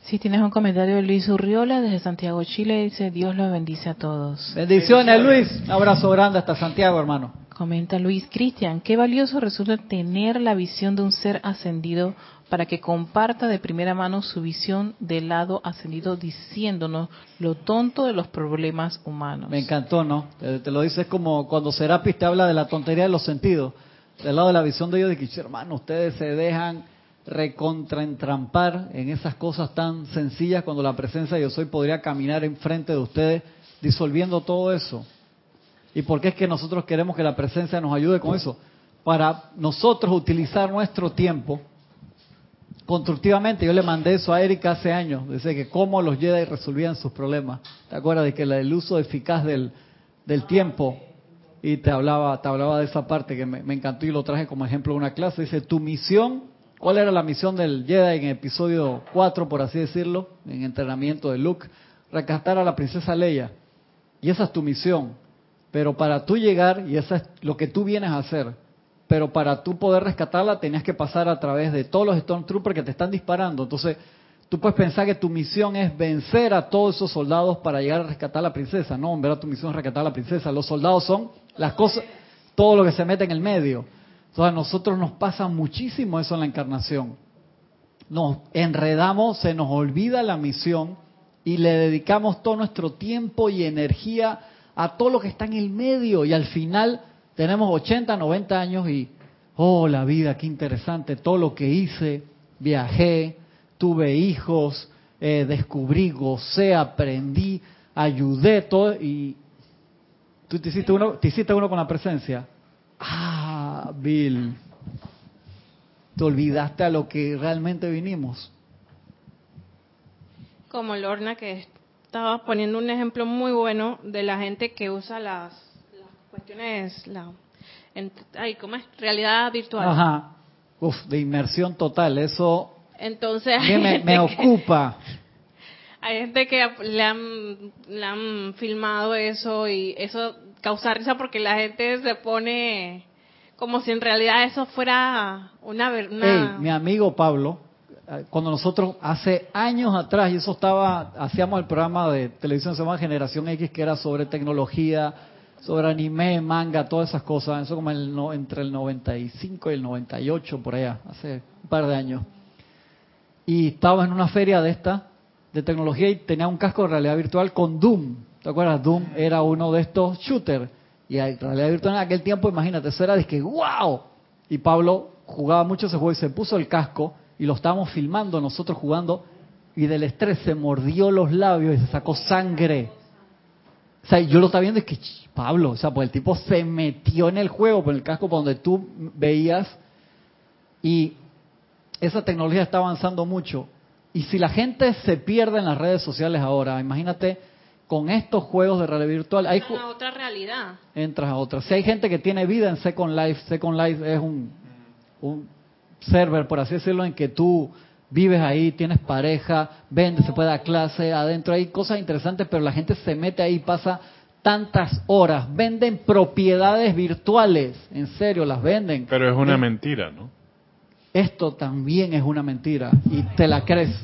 Si tienes un comentario de Luis Urriola desde Santiago, Chile, dice Dios los bendice a todos. Bendiciones, Luis. Un abrazo grande hasta Santiago, hermano. Comenta Luis Cristian, qué valioso resulta tener la visión de un ser ascendido para que comparta de primera mano su visión del lado ascendido diciéndonos lo tonto de los problemas humanos. Me encantó, ¿no? Te, lo dices como cuando Serapis te habla de la tontería de los sentidos. Del lado de la visión de ellos, de que, hermano, ustedes se dejan recontraentrampar en esas cosas tan sencillas cuando la presencia de yo soy podría caminar enfrente de ustedes disolviendo todo eso. ¿Y por qué es que nosotros queremos que la presencia nos ayude con eso? Para nosotros utilizar nuestro tiempo constructivamente. Yo le mandé eso a Erika hace años, dice que cómo los Jedi resolvían sus problemas. ¿Te acuerdas de que el uso eficaz del, del tiempo? Y te hablaba, te hablaba de esa parte que me, encantó y lo traje como ejemplo de una clase. Dice, tu misión ¿Cuál era la misión del Jedi en episodio 4, por así decirlo, en entrenamiento de Luke? Rescatar a la princesa Leia. Y esa es tu misión. Pero para tú llegar, y eso es lo que tú vienes a hacer, pero para tú poder rescatarla tenías que pasar a través de todos los Stormtroopers que te están disparando. Entonces, tú puedes pensar que tu misión es vencer a todos esos soldados para llegar a rescatar a la princesa. No, en verdad tu misión es rescatar a la princesa. Los soldados son las cosas, todo lo que se mete en el medio. Entonces a nosotros nos pasa muchísimo eso en la encarnación. Nos enredamos, se nos olvida la misión y le dedicamos todo nuestro tiempo y energía a todo lo que está en el medio y al final tenemos 80, 90 años y, oh, la vida, qué interesante, todo lo que hice, viajé, tuve hijos, eh, descubrí, gocé, aprendí, ayudé, todo y tú te hiciste uno, te hiciste uno con la presencia. Ah, Bill, te olvidaste a lo que realmente vinimos. Como Lorna, que estaba poniendo un ejemplo muy bueno de la gente que usa las, cuestiones, la, ¿cómo es? Realidad virtual. Ajá. Uf, de inmersión total, eso Entonces, me, me ocupa. Hay gente que le han, le han filmado eso y eso causa risa porque la gente se pone como si en realidad eso fuera una... una... mi amigo Pablo, cuando nosotros hace años atrás, y eso estaba, hacíamos el programa de televisión se llama Generación X, que era sobre tecnología, sobre anime, manga, todas esas cosas, eso como el, entre el 95 y el 98, por allá, hace un par de años. Y estaba en una feria de esta, de tecnología, y tenía un casco de realidad virtual con Doom. ¿Te acuerdas? Doom era uno de estos shooters y en realidad virtual en aquel tiempo, imagínate, eso era de que ¡wow! Y Pablo jugaba mucho ese juego y se puso el casco y lo estábamos filmando nosotros jugando y del estrés se mordió los labios y se sacó sangre. O sea, yo lo estaba viendo y es que Pablo, o sea, pues el tipo se metió en el juego, por el casco por donde tú veías y esa tecnología está avanzando mucho. Y si la gente se pierde en las redes sociales ahora, imagínate con estos juegos de realidad virtual. Hay a otra realidad. Entras a otra. Si hay gente que tiene vida en Second Life, Second Life es un, un server, por así decirlo, en que tú vives ahí, tienes pareja, vendes, se puede dar clase, adentro hay cosas interesantes, pero la gente se mete ahí, pasa tantas horas, venden propiedades virtuales, en serio, las venden. Pero es una mentira, ¿no? Esto también es una mentira y te la crees.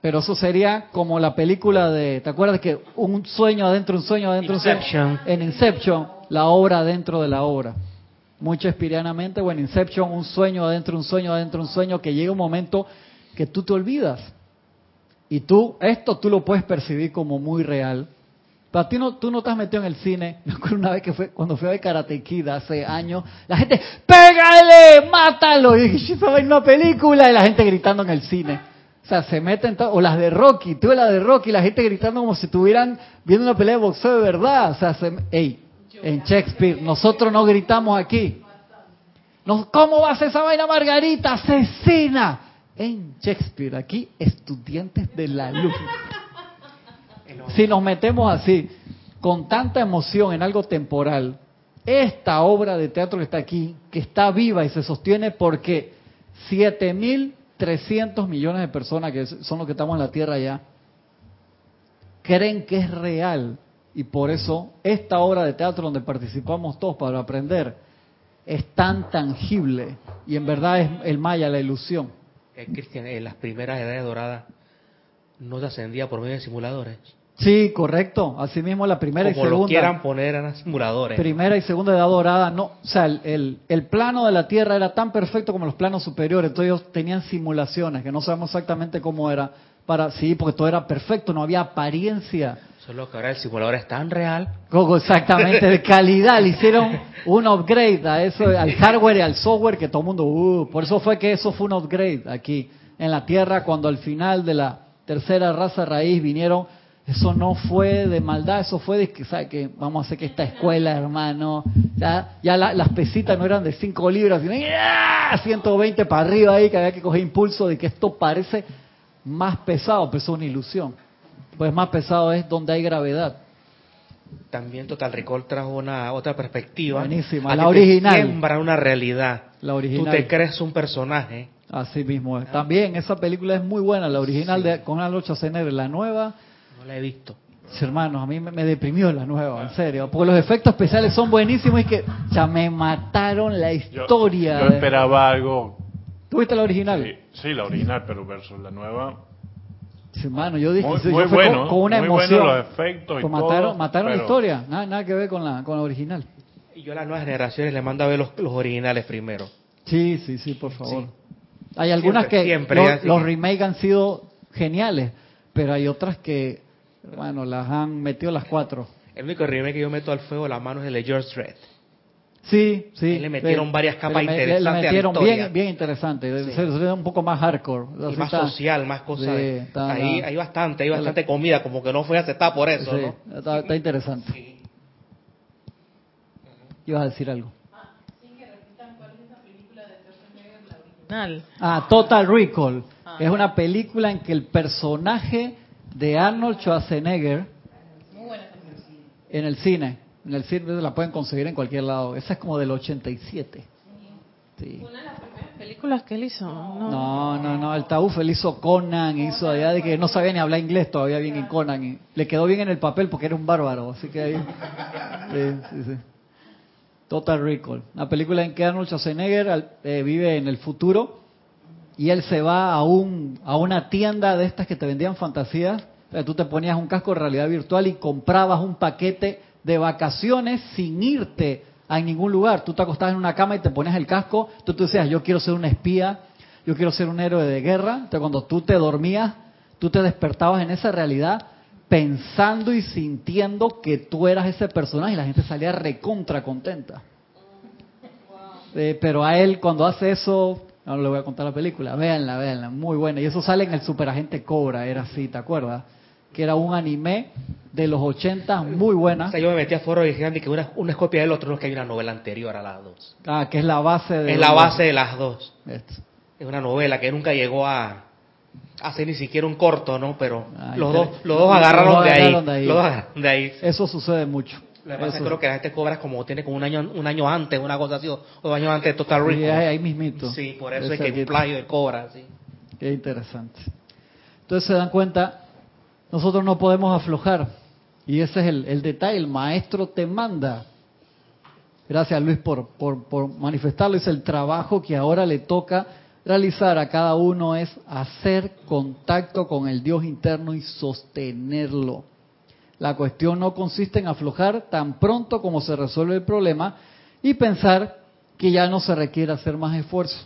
Pero eso sería como la película de, ¿te acuerdas que un sueño adentro, un sueño adentro, Inception. un sueño? En Inception, la obra dentro de la obra. Mucho espirianamente, bueno, Inception, un sueño adentro, un sueño adentro, un sueño, que llega un momento que tú te olvidas. Y tú, esto tú lo puedes percibir como muy real. Pero a ti no, tú no has metido en el cine. Me acuerdo una vez que fue, cuando fui a ver Karate Kid hace años, la gente, ¡pégale! ¡Mátalo! Y dije, yo una película, y la gente gritando en el cine. O sea, se meten, o las de Rocky, tuve la de Rocky, la gente gritando como si estuvieran viendo una pelea de boxeo de verdad. O sea, se, ey. En Shakespeare. Nosotros no gritamos aquí. ¿Cómo va a ser esa vaina Margarita? Asesina. En Shakespeare, aquí, estudiantes de la luz. Si nos metemos así, con tanta emoción en algo temporal, esta obra de teatro que está aquí, que está viva y se sostiene porque 7.300 millones de personas, que son los que estamos en la Tierra ya, creen que es real. Y por eso esta obra de teatro donde participamos todos para aprender es tan tangible y en verdad es el maya, la ilusión. Eh, Cristian, en las primeras edades doradas no se ascendía por medio de simuladores. Sí, correcto. Asimismo, la primera y segunda. Como quieran poner eran simuladores. Primera y segunda edad dorada, no. O sea, el, el, plano de la Tierra era tan perfecto como los planos superiores. Entonces ellos tenían simulaciones que no sabemos exactamente cómo era. Para, sí, porque todo era perfecto, no había apariencia. Solo que ahora el simulador es tan real. Exactamente, de calidad. Le hicieron un upgrade a eso, al hardware y al software que todo el mundo. Uh, por eso fue que eso fue un upgrade aquí en la Tierra cuando al final de la tercera raza raíz vinieron eso no fue de maldad, eso fue de que, ¿sabe que Vamos a hacer que esta escuela, hermano, ya, ya las pesitas no eran de 5 libras, sino 120 para arriba ahí, que había que coger impulso de que esto parece más pesado, pero es una ilusión. Pues más pesado es donde hay gravedad. También Total Recall trajo una otra perspectiva. Buenísima, la original. Siembra una realidad. La original. Tú te crees un personaje. Así mismo es. También esa película es muy buena, la original de con Arnold Schwarzenegger, la nueva no la he visto. hermanos, a mí me, deprimió la nueva, en serio. Porque los efectos especiales son buenísimos y que ya me mataron la historia. Yo, esperaba algo. ¿Tuviste la original? Sí, la original, pero versus la nueva. Hermano, yo dije, muy, bueno, con, una emoción. los efectos y pues mataron, mataron la historia, nada, nada que ver con la, con la original. Y yo a las nuevas generaciones les mando a ver los, los originales primero. Sí, sí, sí, por favor. Hay algunas que siempre, los remakes han sido geniales, pero hay otras que bueno, las han metido las cuatro. El único remake que yo meto al fuego las manos es el de George Dredd. Sí, sí. le metieron varias capas interesantes. Le metieron bien, bien interesante. Sí. un poco más hardcore. Y más social, más cosas. ahí hay bastante, hay bastante comida, como que no fue aceptada por eso, ¿no? Está, está interesante. Ibas a decir algo. Ah, Total Recall. Ah. Es una película en que el personaje de Arnold Schwarzenegger en el cine. En el cine la pueden conseguir en cualquier lado. Esa es como del 87. Sí. Una de las primeras películas que él hizo. No, no, no. El Tauf él hizo Conan, hizo allá de que no sabía ni hablar inglés todavía bien en Conan. Y le quedó bien en el papel porque era un bárbaro. Así que ahí. Sí, sí, sí. Total Recall. Una película en que Arnold Schwarzenegger eh, vive en el futuro y él se va a, un, a una tienda de estas que te vendían fantasías. tú te ponías un casco de realidad virtual y comprabas un paquete de vacaciones sin irte a ningún lugar. Tú te acostabas en una cama y te ponías el casco. Tú, tú decías, yo quiero ser un espía, yo quiero ser un héroe de guerra. Entonces cuando tú te dormías, tú te despertabas en esa realidad pensando y sintiendo que tú eras ese personaje y la gente salía recontra contenta. Eh, pero a él cuando hace eso no le voy a contar la película. Véanla, véanla. Muy buena. Y eso sale en el Superagente Cobra. Era así, ¿te acuerdas? Que era un anime de los 80 muy buena. O sea, yo me metí a foro y dijeron que una, una es copia del otro, no es que hay una novela anterior a las dos. Ah, que es la base de... Es la base de las dos. Es una novela que nunca llegó a hacer ni siquiera un corto, ¿no? Pero los, dos, los dos agarraron, de, ahí. Los dos agarraron de ahí. Eso sucede mucho. Lo que creo que la gente cobra como tiene como un año un año antes, una cosa así, o dos años antes de Total Recall. Sí, ahí mismito. Sí, por eso es que hay plagio de cobra, sí. Qué interesante. Entonces se dan cuenta, nosotros no podemos aflojar. Y ese es el, detalle, el maestro te manda. Gracias Luis por, por, por manifestarlo. Es el trabajo que ahora le toca realizar a cada uno es hacer contacto con el Dios interno y sostenerlo. La cuestión no consiste en aflojar tan pronto como se resuelve el problema y pensar que ya no se requiere hacer más esfuerzo,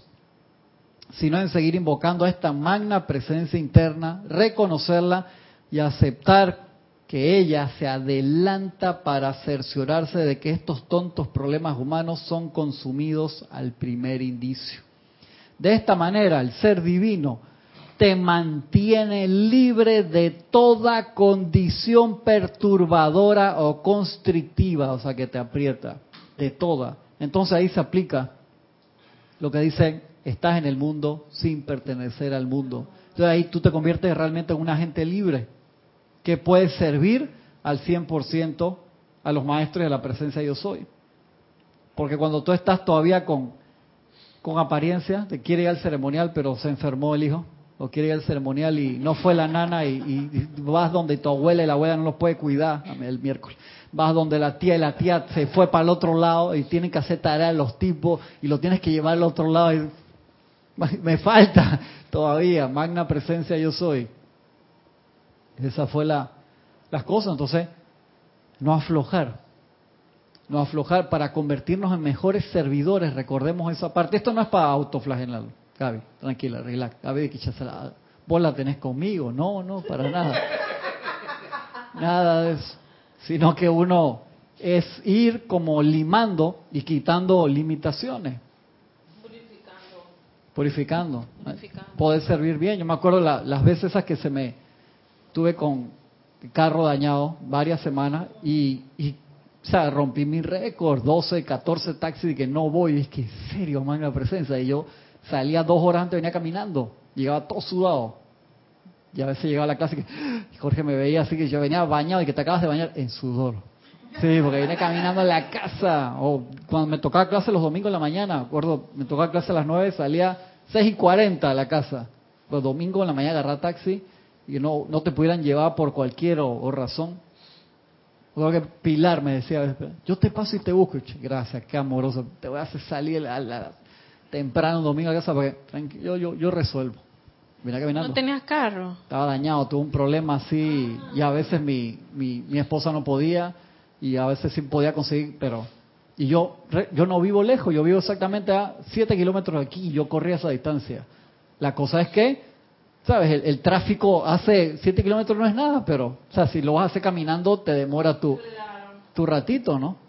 sino en seguir invocando a esta magna presencia interna, reconocerla y aceptar que ella se adelanta para cerciorarse de que estos tontos problemas humanos son consumidos al primer indicio. De esta manera, el ser divino te mantiene libre de toda condición perturbadora o constrictiva, o sea, que te aprieta, de toda. Entonces ahí se aplica lo que dicen, estás en el mundo sin pertenecer al mundo. Entonces ahí tú te conviertes realmente en un agente libre que puede servir al 100% a los maestros a la presencia yo soy. Porque cuando tú estás todavía con, con apariencia, te quiere ir al ceremonial, pero se enfermó el hijo, o quiere ir al ceremonial y no fue la nana y, vas donde tu abuela y la abuela no los puede cuidar el miércoles. Vas donde la tía y la tía se fue para el otro lado y tienen que hacer tarea los tipos y lo tienes que llevar al otro lado y me falta todavía, magna presencia yo soy. Esa fue la, las cosas, entonces no aflojar, no aflojar para convertirnos en mejores servidores, recordemos esa parte. Esto no es para autoflagelar, Gaby, tranquila, relax. Gaby, vos la tenés conmigo, no, no, para nada. Nada de eso. Sino que uno es ir como limando y quitando limitaciones. Purificando. Purificando. Poder servir bien. Yo me acuerdo las veces esas que se me tuve con carro dañado varias semanas y, y o sea, rompí mi récord, 12, 14 taxis y que no voy. Y es que, en serio, manga presencia. Y yo salía dos horas antes, venía caminando. Llegaba todo sudado. Y a veces llegaba a la clase y Jorge me veía así que yo venía bañado y que te acabas de bañar en sudor. Sí, porque vine caminando a la casa. O cuando me tocaba clase los domingos en la mañana, acuerdo, me tocaba clase a las 9, salía 6 y 40 a la casa. Los domingos en la mañana agarraba taxi y no, no te pudieran llevar por cualquier o, razón. O que Pilar me decía, yo te paso y te busco. Gracias, qué amoroso. Te voy a hacer salir a la, temprano domingo a casa porque yo, yo, yo resuelvo. ¿No tenías carro? Estaba dañado, tuve un problema así y a veces mi, mi, mi esposa no podía y a veces sí podía conseguir, pero... Y yo, yo no vivo lejos, yo vivo exactamente a 7 kilómetros de aquí y yo corría esa distancia. La cosa es que ¿Sabes? El, tráfico hace 7 kilómetros no es nada, pero, o sea, si lo vas a hacer caminando, te demora tu, tu ratito, ¿no?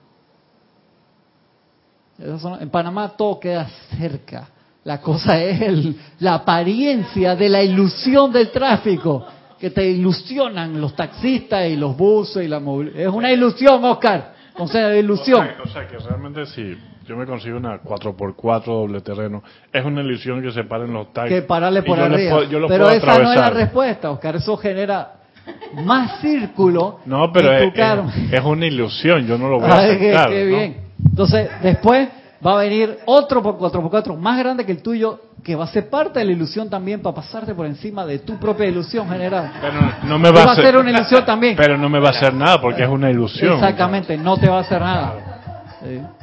en Panamá todo queda cerca. La cosa es el, la apariencia de la ilusión del tráfico, que te ilusionan los taxistas y los buses y la movilidad. Es una ilusión, Oscar. O sea, de ilusión. O sea, que realmente sí yo me consigo una 4x4 doble terreno. Es una ilusión que se paren los taxis. Que pararle por arriba. pero esa no es la respuesta, Oscar. Eso genera más círculo. No, pero es, es, una ilusión. Yo no lo voy a aceptar. Qué, bien. Entonces, después va a venir otro por 4x4 más grande que el tuyo que va a ser parte de la ilusión también para pasarte por encima de tu propia ilusión general. Pero no me va, a hacer una ilusión también. Pero no me va a hacer nada porque es una ilusión. Exactamente, no te va a hacer nada.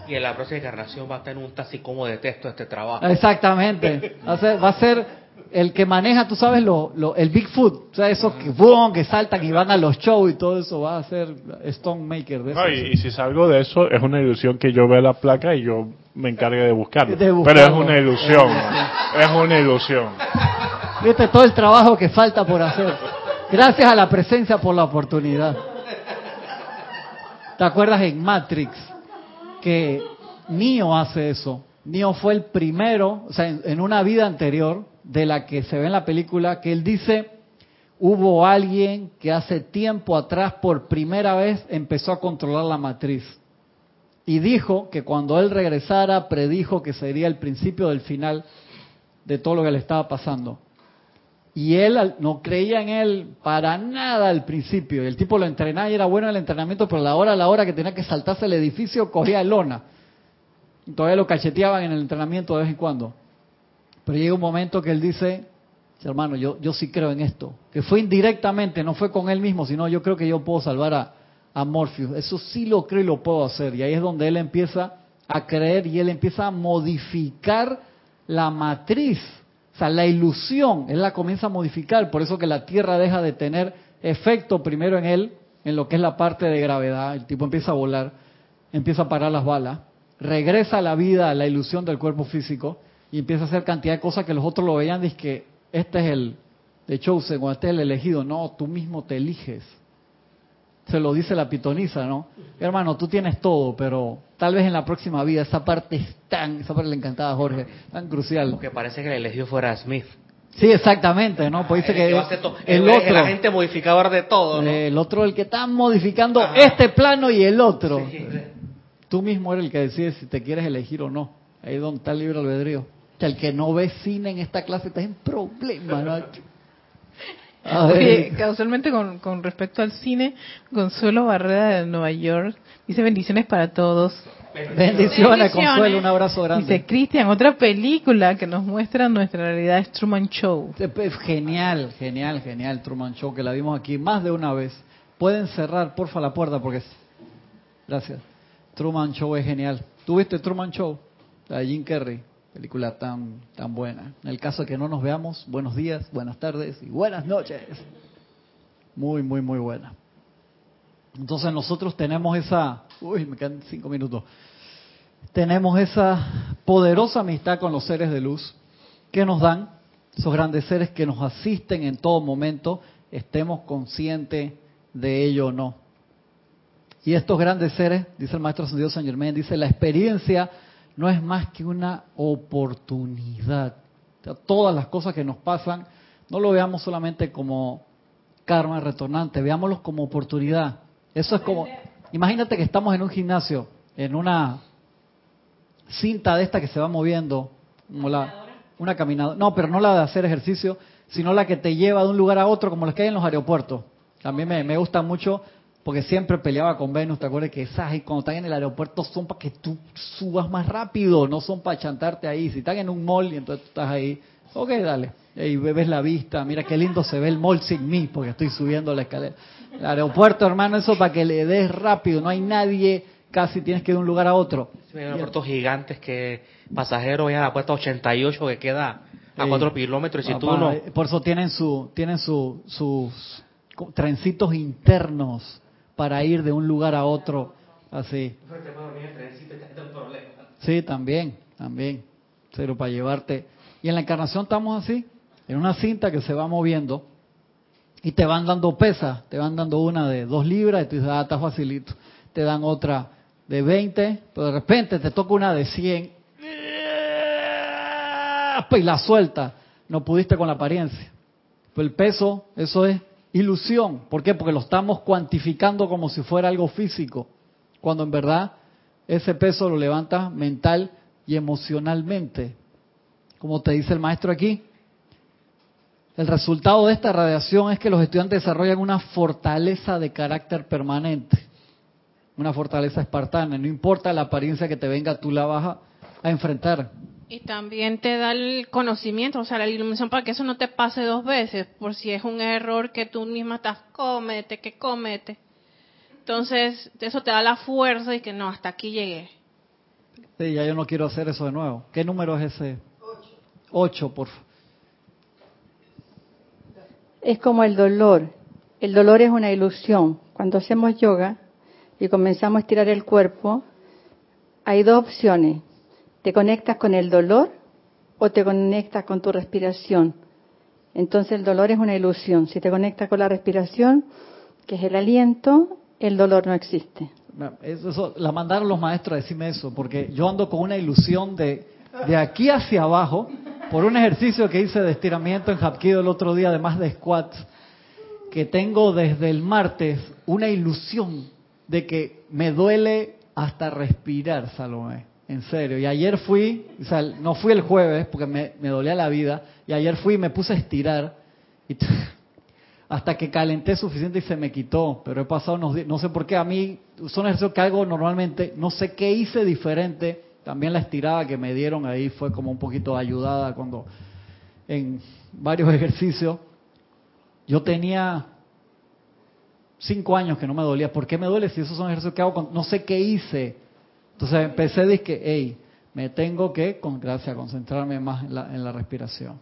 Y en la próxima encarnación va a tener un taxi como detesto este trabajo. Exactamente. Va a ser, el que maneja, tú sabes, lo, lo, el Bigfoot. O sea, esos que, boom, que saltan y van a los shows y todo eso. Va a ser Stone Maker de eso. y, si salgo de eso, es una ilusión que yo vea la placa y yo me encargue de buscarlo. Pero es una ilusión. es una ilusión. Viste todo el trabajo que falta por hacer. Gracias a la presencia por la oportunidad. ¿Te acuerdas en Matrix? que Neo hace eso. Neo fue el primero, o sea, en, una vida anterior de la que se ve en la película, que él dice, hubo alguien que hace tiempo atrás por primera vez empezó a controlar la matriz. Y dijo que cuando él regresara, predijo que sería el principio del final de todo lo que le estaba pasando. Y él no creía en él para nada al principio. El tipo lo entrenaba y era bueno en el entrenamiento, pero la hora a la hora que tenía que saltarse el edificio, cogía el lona. todavía lo cacheteaban en el entrenamiento de vez en cuando. Pero llega un momento que él dice, hermano, yo, yo sí creo en esto. Que fue indirectamente, no fue con él mismo, sino yo creo que yo puedo salvar a, a. Eso sí lo creo y lo puedo hacer. Y ahí es donde él empieza a creer y él empieza a modificar la matriz. O sea, la ilusión, él la comienza a modificar, por eso que la Tierra deja de tener efecto primero en él, en lo que es la parte de gravedad, el tipo empieza a volar, empieza a parar las balas, regresa a la vida, a la ilusión del cuerpo físico, y empieza a hacer cantidad de cosas que los otros lo veían, dice que este es el de chosen, o este es el elegido, no, tú mismo te eliges se lo dice la pitonisa, ¿no? Hermano, tú tienes todo, pero tal vez en la próxima vida esa parte es tan, esa parte le encantaba a Jorge, tan crucial. Porque parece que el elegido fuera Smith. Sí, exactamente, ¿no? Pues dice que el, otro, el agente modificador de todo, ¿no? El otro, el que está modificando este plano y el otro. Tú mismo eres el que decides si te quieres elegir o no. Ahí es donde está el libre albedrío. Que el que no ve cine en esta clase está en problema, ¿no? Casualmente con, con respecto al cine, Consuelo Barrera de Nueva York dice bendiciones para todos. Bendiciones, Consuelo, un abrazo grande. Dice Cristian, otra película que nos muestra nuestra realidad es Truman Show. Genial, genial, genial, Truman Show, que la vimos aquí más de una vez. Pueden cerrar, porfa, la puerta porque... Gracias. Truman Show es genial. ¿Tuviste Truman Show? La de Jim Carrey. Película tan, tan buena. En el caso de que no nos veamos, buenos días, buenas tardes y buenas noches. Muy, muy, muy buena. Entonces nosotros tenemos esa, uy, me quedan cinco minutos, tenemos esa poderosa amistad con los seres de luz que nos dan, esos grandes seres que nos asisten en todo momento, estemos conscientes de ello o no. Y estos grandes seres, dice el maestro Dios San Germán, dice, la experiencia no es más que una oportunidad. todas las cosas que nos pasan, no lo veamos solamente como karma retornante, veámoslo como oportunidad. Eso es como, imagínate que estamos en un gimnasio, en una cinta de esta que se va moviendo, como la, una caminadora, no, pero no la de hacer ejercicio, sino la que te lleva de un lugar a otro, como las que hay en los aeropuertos. También me, me gusta mucho porque siempre peleaba con Venus, ¿te acuerdas que esas y cuando están en el aeropuerto son para que tú subas más rápido, no son para chantarte ahí. Si están en un mall y entonces tú estás ahí, ok, dale. Y ves la vista, mira qué lindo se ve el mall sin mí, porque estoy subiendo la escalera. El aeropuerto, hermano, eso para que le des rápido, no hay nadie, casi tienes que ir de un lugar a otro. Sí, hay aeropuertos gigantes que pasajeros vayan a la puerta 88 que queda a 4 kilómetros y si tú no... Por eso tienen, su, tienen su, sus trencitos internos para ir de un lugar a otro así. Sí, también, también. Pero para llevarte. Y en la encarnación estamos así, en una cinta que se va moviendo y te van dando pesas, te van dando una de dos libras y tú dices, ah, está facilito. Te dan otra de 20, pero de repente te toca una de 100 y la suelta. No pudiste con la apariencia. Pues el peso, eso es ilusión. ¿Por qué? Porque lo estamos cuantificando como si fuera algo físico, cuando en verdad ese peso lo levanta mental y emocionalmente. Como te dice el maestro aquí, el resultado de esta radiación es que los estudiantes desarrollan una fortaleza de carácter permanente, una fortaleza espartana. No importa la apariencia que te venga, tú la vas a, enfrentar. Y también te da el conocimiento, o sea, la iluminación para que eso no te pase dos veces, por si es un error que tú misma estás comete, que comete. Entonces, eso te da la fuerza y que no, hasta aquí llegué. Sí, ya yo no quiero hacer eso de nuevo. ¿Qué número es ese? Ocho. Ocho, por favor es como el dolor. El dolor es una ilusión. Cuando hacemos yoga y comenzamos a estirar el cuerpo, hay dos opciones. Te conectas con el dolor o te conectas con tu respiración. Entonces el dolor es una ilusión. Si te conectas con la respiración, que es el aliento, el dolor no existe. Eso, la mandaron los maestros a decirme eso, porque yo ando con una ilusión de, de aquí hacia abajo, por un ejercicio que hice de estiramiento en Hapkido el otro día, además de squats, que tengo desde el martes una ilusión de que me duele hasta respirar, Salomé. En serio. Y ayer fui, o sea, no fui el jueves porque me, dolía la vida, y ayer fui y me puse a estirar. Y hasta que calenté suficiente y se me quitó. Pero he pasado unos días, no sé por qué, a mí son ejercicios que hago normalmente, no sé qué hice diferente también la estirada que me dieron ahí fue como un poquito ayudada cuando en varios ejercicios yo tenía cinco años que no me dolía. ¿Por qué me duele si esos son ejercicios que hago? no sé qué hice. Entonces empecé a decir que, hey, me tengo que, con gracia, concentrarme más en la, en la respiración.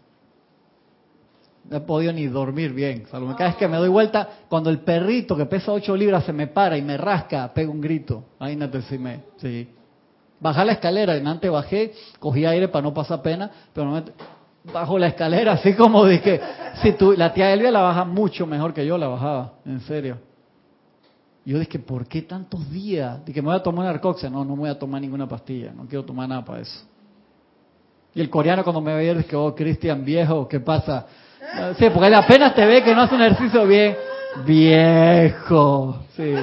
No he podido ni dormir bien. Cada vez que me doy vuelta, cuando el perrito que pesa ocho libras se me para y me rasca, pego un grito. Imagínate si me... Sí. Bajar la escalera, en antes bajé, cogí aire para no pasar pena, pero no me, bajo la escalera, así como dije, si tú, la tía Elvia la baja mucho mejor que yo la bajaba, en serio. Yo dije, ¿por qué tantos días? Dije, me voy a tomar una arcoxia. No, no me voy a tomar ninguna pastilla, no quiero tomar nada para eso. Y el coreano cuando me ve dice, oh, Cristian viejo, ¿qué pasa? Sí, porque él apenas te ve que no hace un ejercicio bien. Viejo. Sí.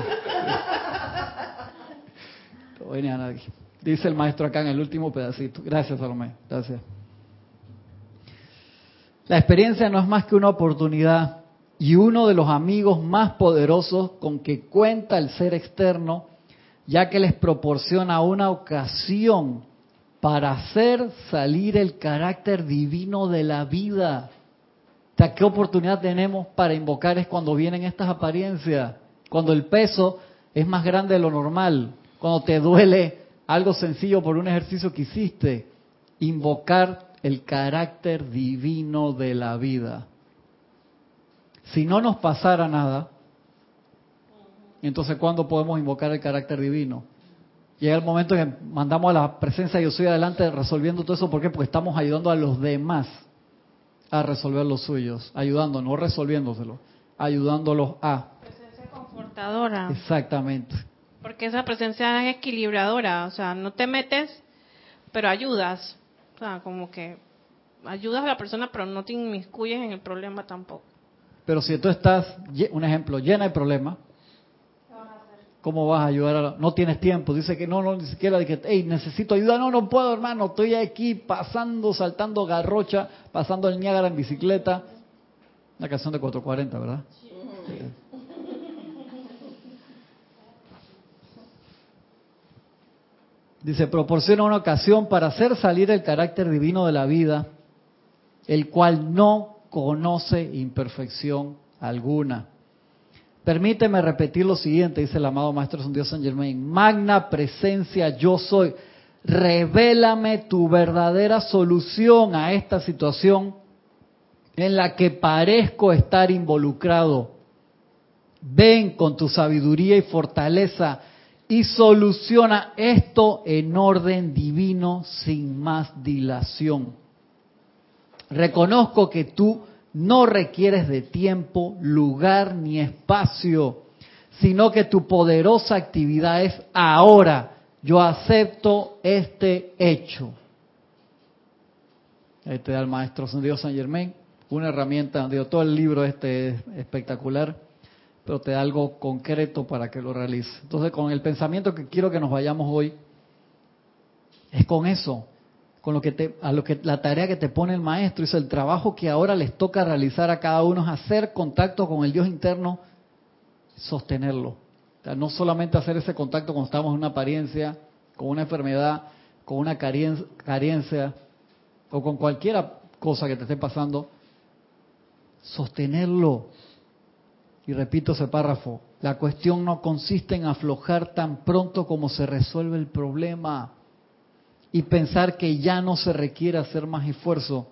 Dice el maestro acá en el último pedacito. Gracias, Salomé. Gracias. La experiencia no es más que una oportunidad y uno de los amigos más poderosos con que cuenta el ser externo, ya que les proporciona una ocasión para hacer salir el carácter divino de la vida. ¿qué oportunidad tenemos para invocar es cuando vienen estas apariencias? Cuando el peso es más grande de lo normal, cuando te duele algo sencillo por un ejercicio que hiciste, invocar el carácter divino de la vida. Si no nos pasara nada, entonces ¿cuándo podemos invocar el carácter divino? Llega el momento en que mandamos a la presencia yo soy adelante resolviendo todo eso. ¿Por qué? Porque estamos ayudando a los demás a resolver los suyos. Ayudando, no resolviéndoselo. Ayudándolos a. Presencia confortadora. Exactamente. Porque esa presencia es equilibradora. O sea, no te metes, pero ayudas. O sea, como que ayudas a la persona, pero no te inmiscuyes en el problema tampoco. Pero si tú estás, un ejemplo, llena de problemas, ¿Cómo vas a ayudar a No tienes tiempo. Dice que no, no, ni siquiera que, hey, necesito ayuda. No, no puedo, hermano. Estoy aquí pasando, saltando garrocha, pasando el Niágara en bicicleta. Una canción de 440, ¿verdad? Dice, proporciona una ocasión para hacer salir el carácter divino de la vida, el cual no conoce imperfección alguna. Permíteme repetir lo siguiente, dice el amado Maestro Dios San Germain. Magna presencia yo soy. Revélame tu verdadera solución a esta situación en la que parezco estar involucrado. Ven con tu sabiduría y fortaleza y soluciona esto en orden divino sin más dilación. Reconozco que tú no requieres de tiempo, lugar ni espacio, sino que tu poderosa actividad es ahora. Yo acepto este hecho. Ahí te da el maestro Dios San Germain, una herramienta, digo, todo el libro este es espectacular, pero te da algo concreto para que lo realices. Entonces, con el pensamiento que quiero que nos vayamos hoy, es con eso con lo que te, a lo que la tarea que te pone el maestro, es el trabajo que ahora les toca realizar a cada uno es hacer contacto con el Dios interno, sostenerlo. no solamente hacer ese contacto cuando estamos en una apariencia, con una enfermedad, con una carencia o con cualquier cosa que te esté pasando, sostenerlo. Y repito ese párrafo, la cuestión no consiste en aflojar tan pronto como se resuelve el problema y pensar que ya no se requiere hacer más esfuerzo,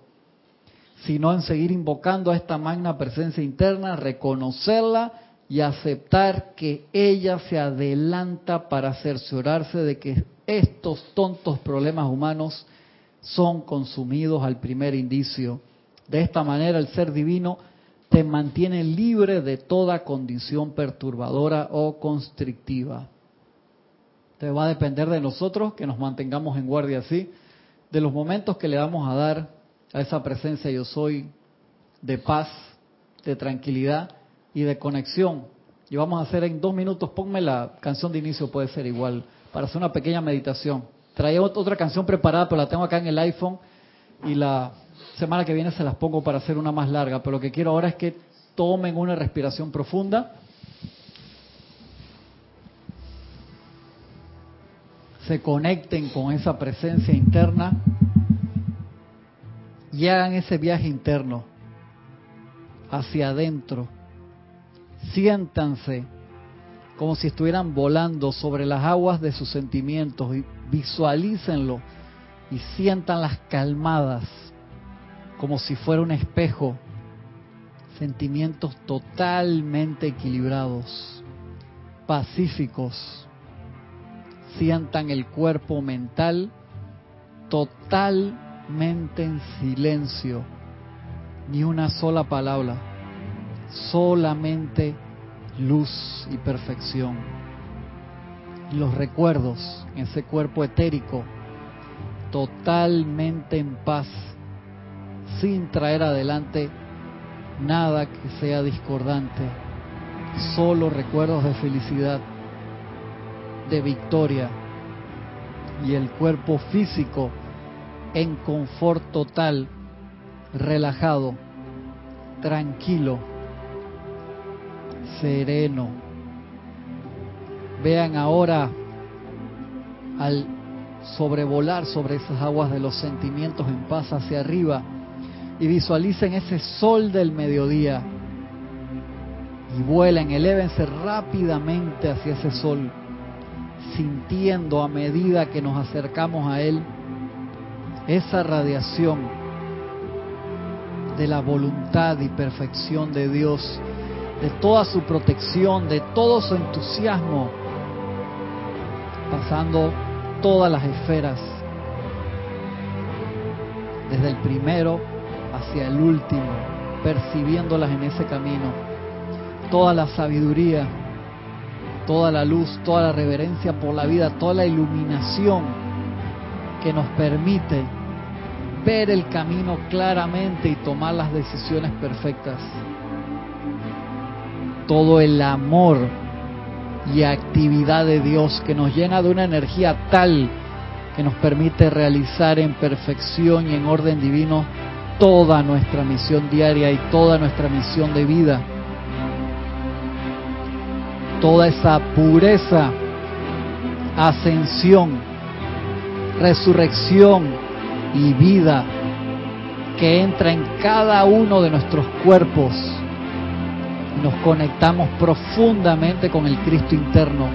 sino en seguir invocando a esta magna presencia interna, reconocerla y aceptar que ella se adelanta para cerciorarse de que estos tontos problemas humanos son consumidos al primer indicio. De esta manera el ser divino te mantiene libre de toda condición perturbadora o constrictiva. Entonces va a depender de nosotros que nos mantengamos en guardia así, de los momentos que le vamos a dar a esa presencia yo soy de paz, de tranquilidad y de conexión. Y vamos a hacer en dos minutos, ponme la canción de inicio, puede ser igual, para hacer una pequeña meditación. Traía otra canción preparada, pero la tengo acá en el iPhone y la semana que viene se las pongo para hacer una más larga. Pero lo que quiero ahora es que tomen una respiración profunda se conecten con esa presencia interna y hagan ese viaje interno hacia adentro. Siéntanse como si estuvieran volando sobre las aguas de sus sentimientos y visualícenlo y siéntanlas calmadas como si fuera un espejo. Sentimientos totalmente equilibrados, pacíficos, sientan el cuerpo mental totalmente en silencio, ni una sola palabra, solamente luz y perfección. Los recuerdos en ese cuerpo etérico totalmente en paz, sin traer adelante nada que sea discordante, solo recuerdos de felicidad, de victoria y el cuerpo físico en confort total, relajado, tranquilo, sereno. Vean ahora al sobrevolar sobre esas aguas de los sentimientos en paz hacia arriba y visualicen ese sol del mediodía y vuelen, elévense rápidamente hacia ese sol, sintiendo a medida que nos acercamos a él esa radiación de la voluntad y perfección de Dios, de toda su protección, de todo su entusiasmo, pasando todas las esferas, desde el primero hacia el último, percibiéndolas en ese camino. Toda la sabiduría, toda la luz, toda la reverencia por la vida, toda la iluminación que nos permite ver el camino claramente y tomar las decisiones perfectas. Todo el amor y actividad de Dios que nos llena de una energía tal que nos permite realizar en perfección y en orden divino toda nuestra misión diaria y toda nuestra misión de vida. Toda esa pureza, ascensión, resurrección y vida que entra en cada uno de nuestros cuerpos. Nos conectamos profundamente con el Cristo interno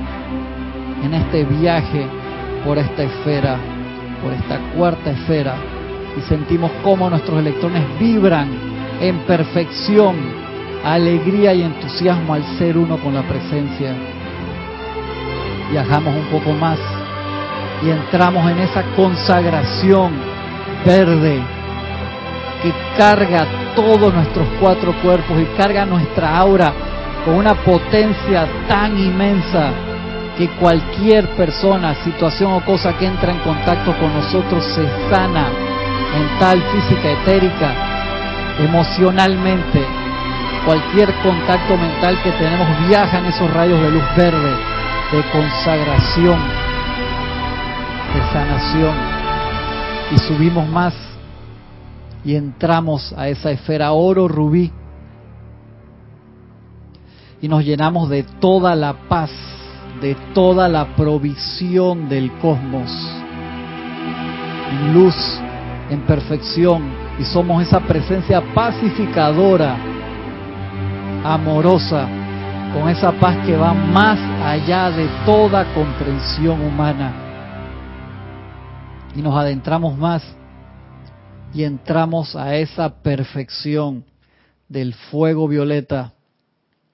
en este viaje por esta esfera, por esta cuarta esfera y sentimos cómo nuestros electrones vibran en perfección, alegría y entusiasmo al ser uno con la presencia. Viajamos un poco más y entramos en esa consagración verde que carga todos nuestros cuatro cuerpos y carga nuestra aura con una potencia tan inmensa que cualquier persona, situación o cosa que entra en contacto con nosotros se sana mental, física, etérica, emocionalmente, cualquier contacto mental que tenemos viaja en esos rayos de luz verde, de consagración, de sanación. Y subimos más y entramos a esa esfera oro rubí y nos llenamos de toda la paz, de toda la provisión del cosmos. Luz en perfección y somos esa presencia pacificadora, amorosa, con esa paz que va más allá de toda comprensión humana. Y nos adentramos más y entramos a esa perfección del fuego violeta,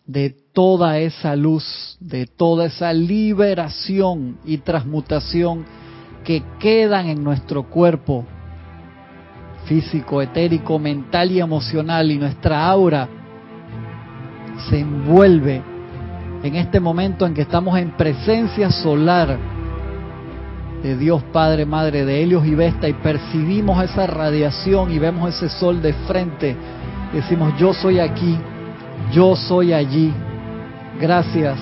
de toda esa luz, de toda esa liberación y transmutación que quedan en nuestro cuerpo físico, etérico, mental y emocional y nuestra aura se envuelve en este momento en que estamos en presencia solar de Dios Padre, Madre, de Helios y Vesta y percibimos esa radiación y vemos ese sol de frente. Decimos, yo soy aquí, yo soy allí. Gracias,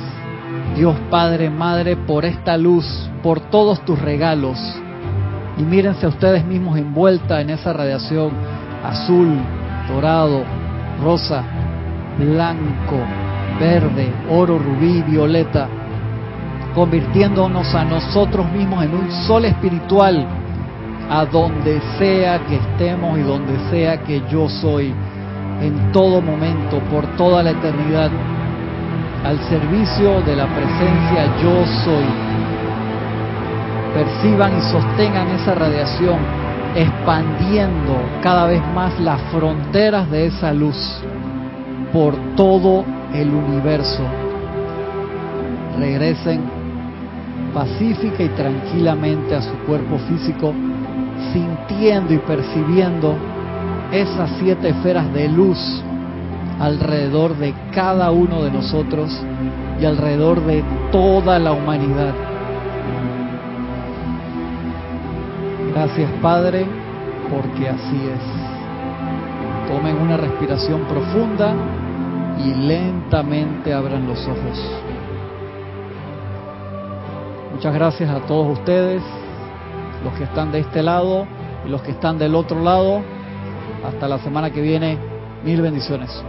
Dios Padre, Madre, por esta luz, por todos tus regalos y mírense a ustedes mismos envuelta en esa radiación azul, dorado, rosa, blanco, verde, oro, rubí, violeta, convirtiéndonos a nosotros mismos en un sol espiritual a donde sea que estemos y donde sea que yo soy, en todo momento, por toda la eternidad, al servicio de la presencia yo soy. Perciban y sostengan esa radiación, expandiendo cada vez más las fronteras de esa luz por todo el universo. Regresen pacífica y tranquilamente a su cuerpo físico, sintiendo y percibiendo esas siete esferas de luz alrededor de cada uno de nosotros y alrededor de toda la humanidad Gracias Padre, porque así es. Tomen una respiración profunda y lentamente abran los ojos. Muchas gracias a todos ustedes, los que están de este lado y los que están del otro lado. Hasta la semana que viene. Mil bendiciones.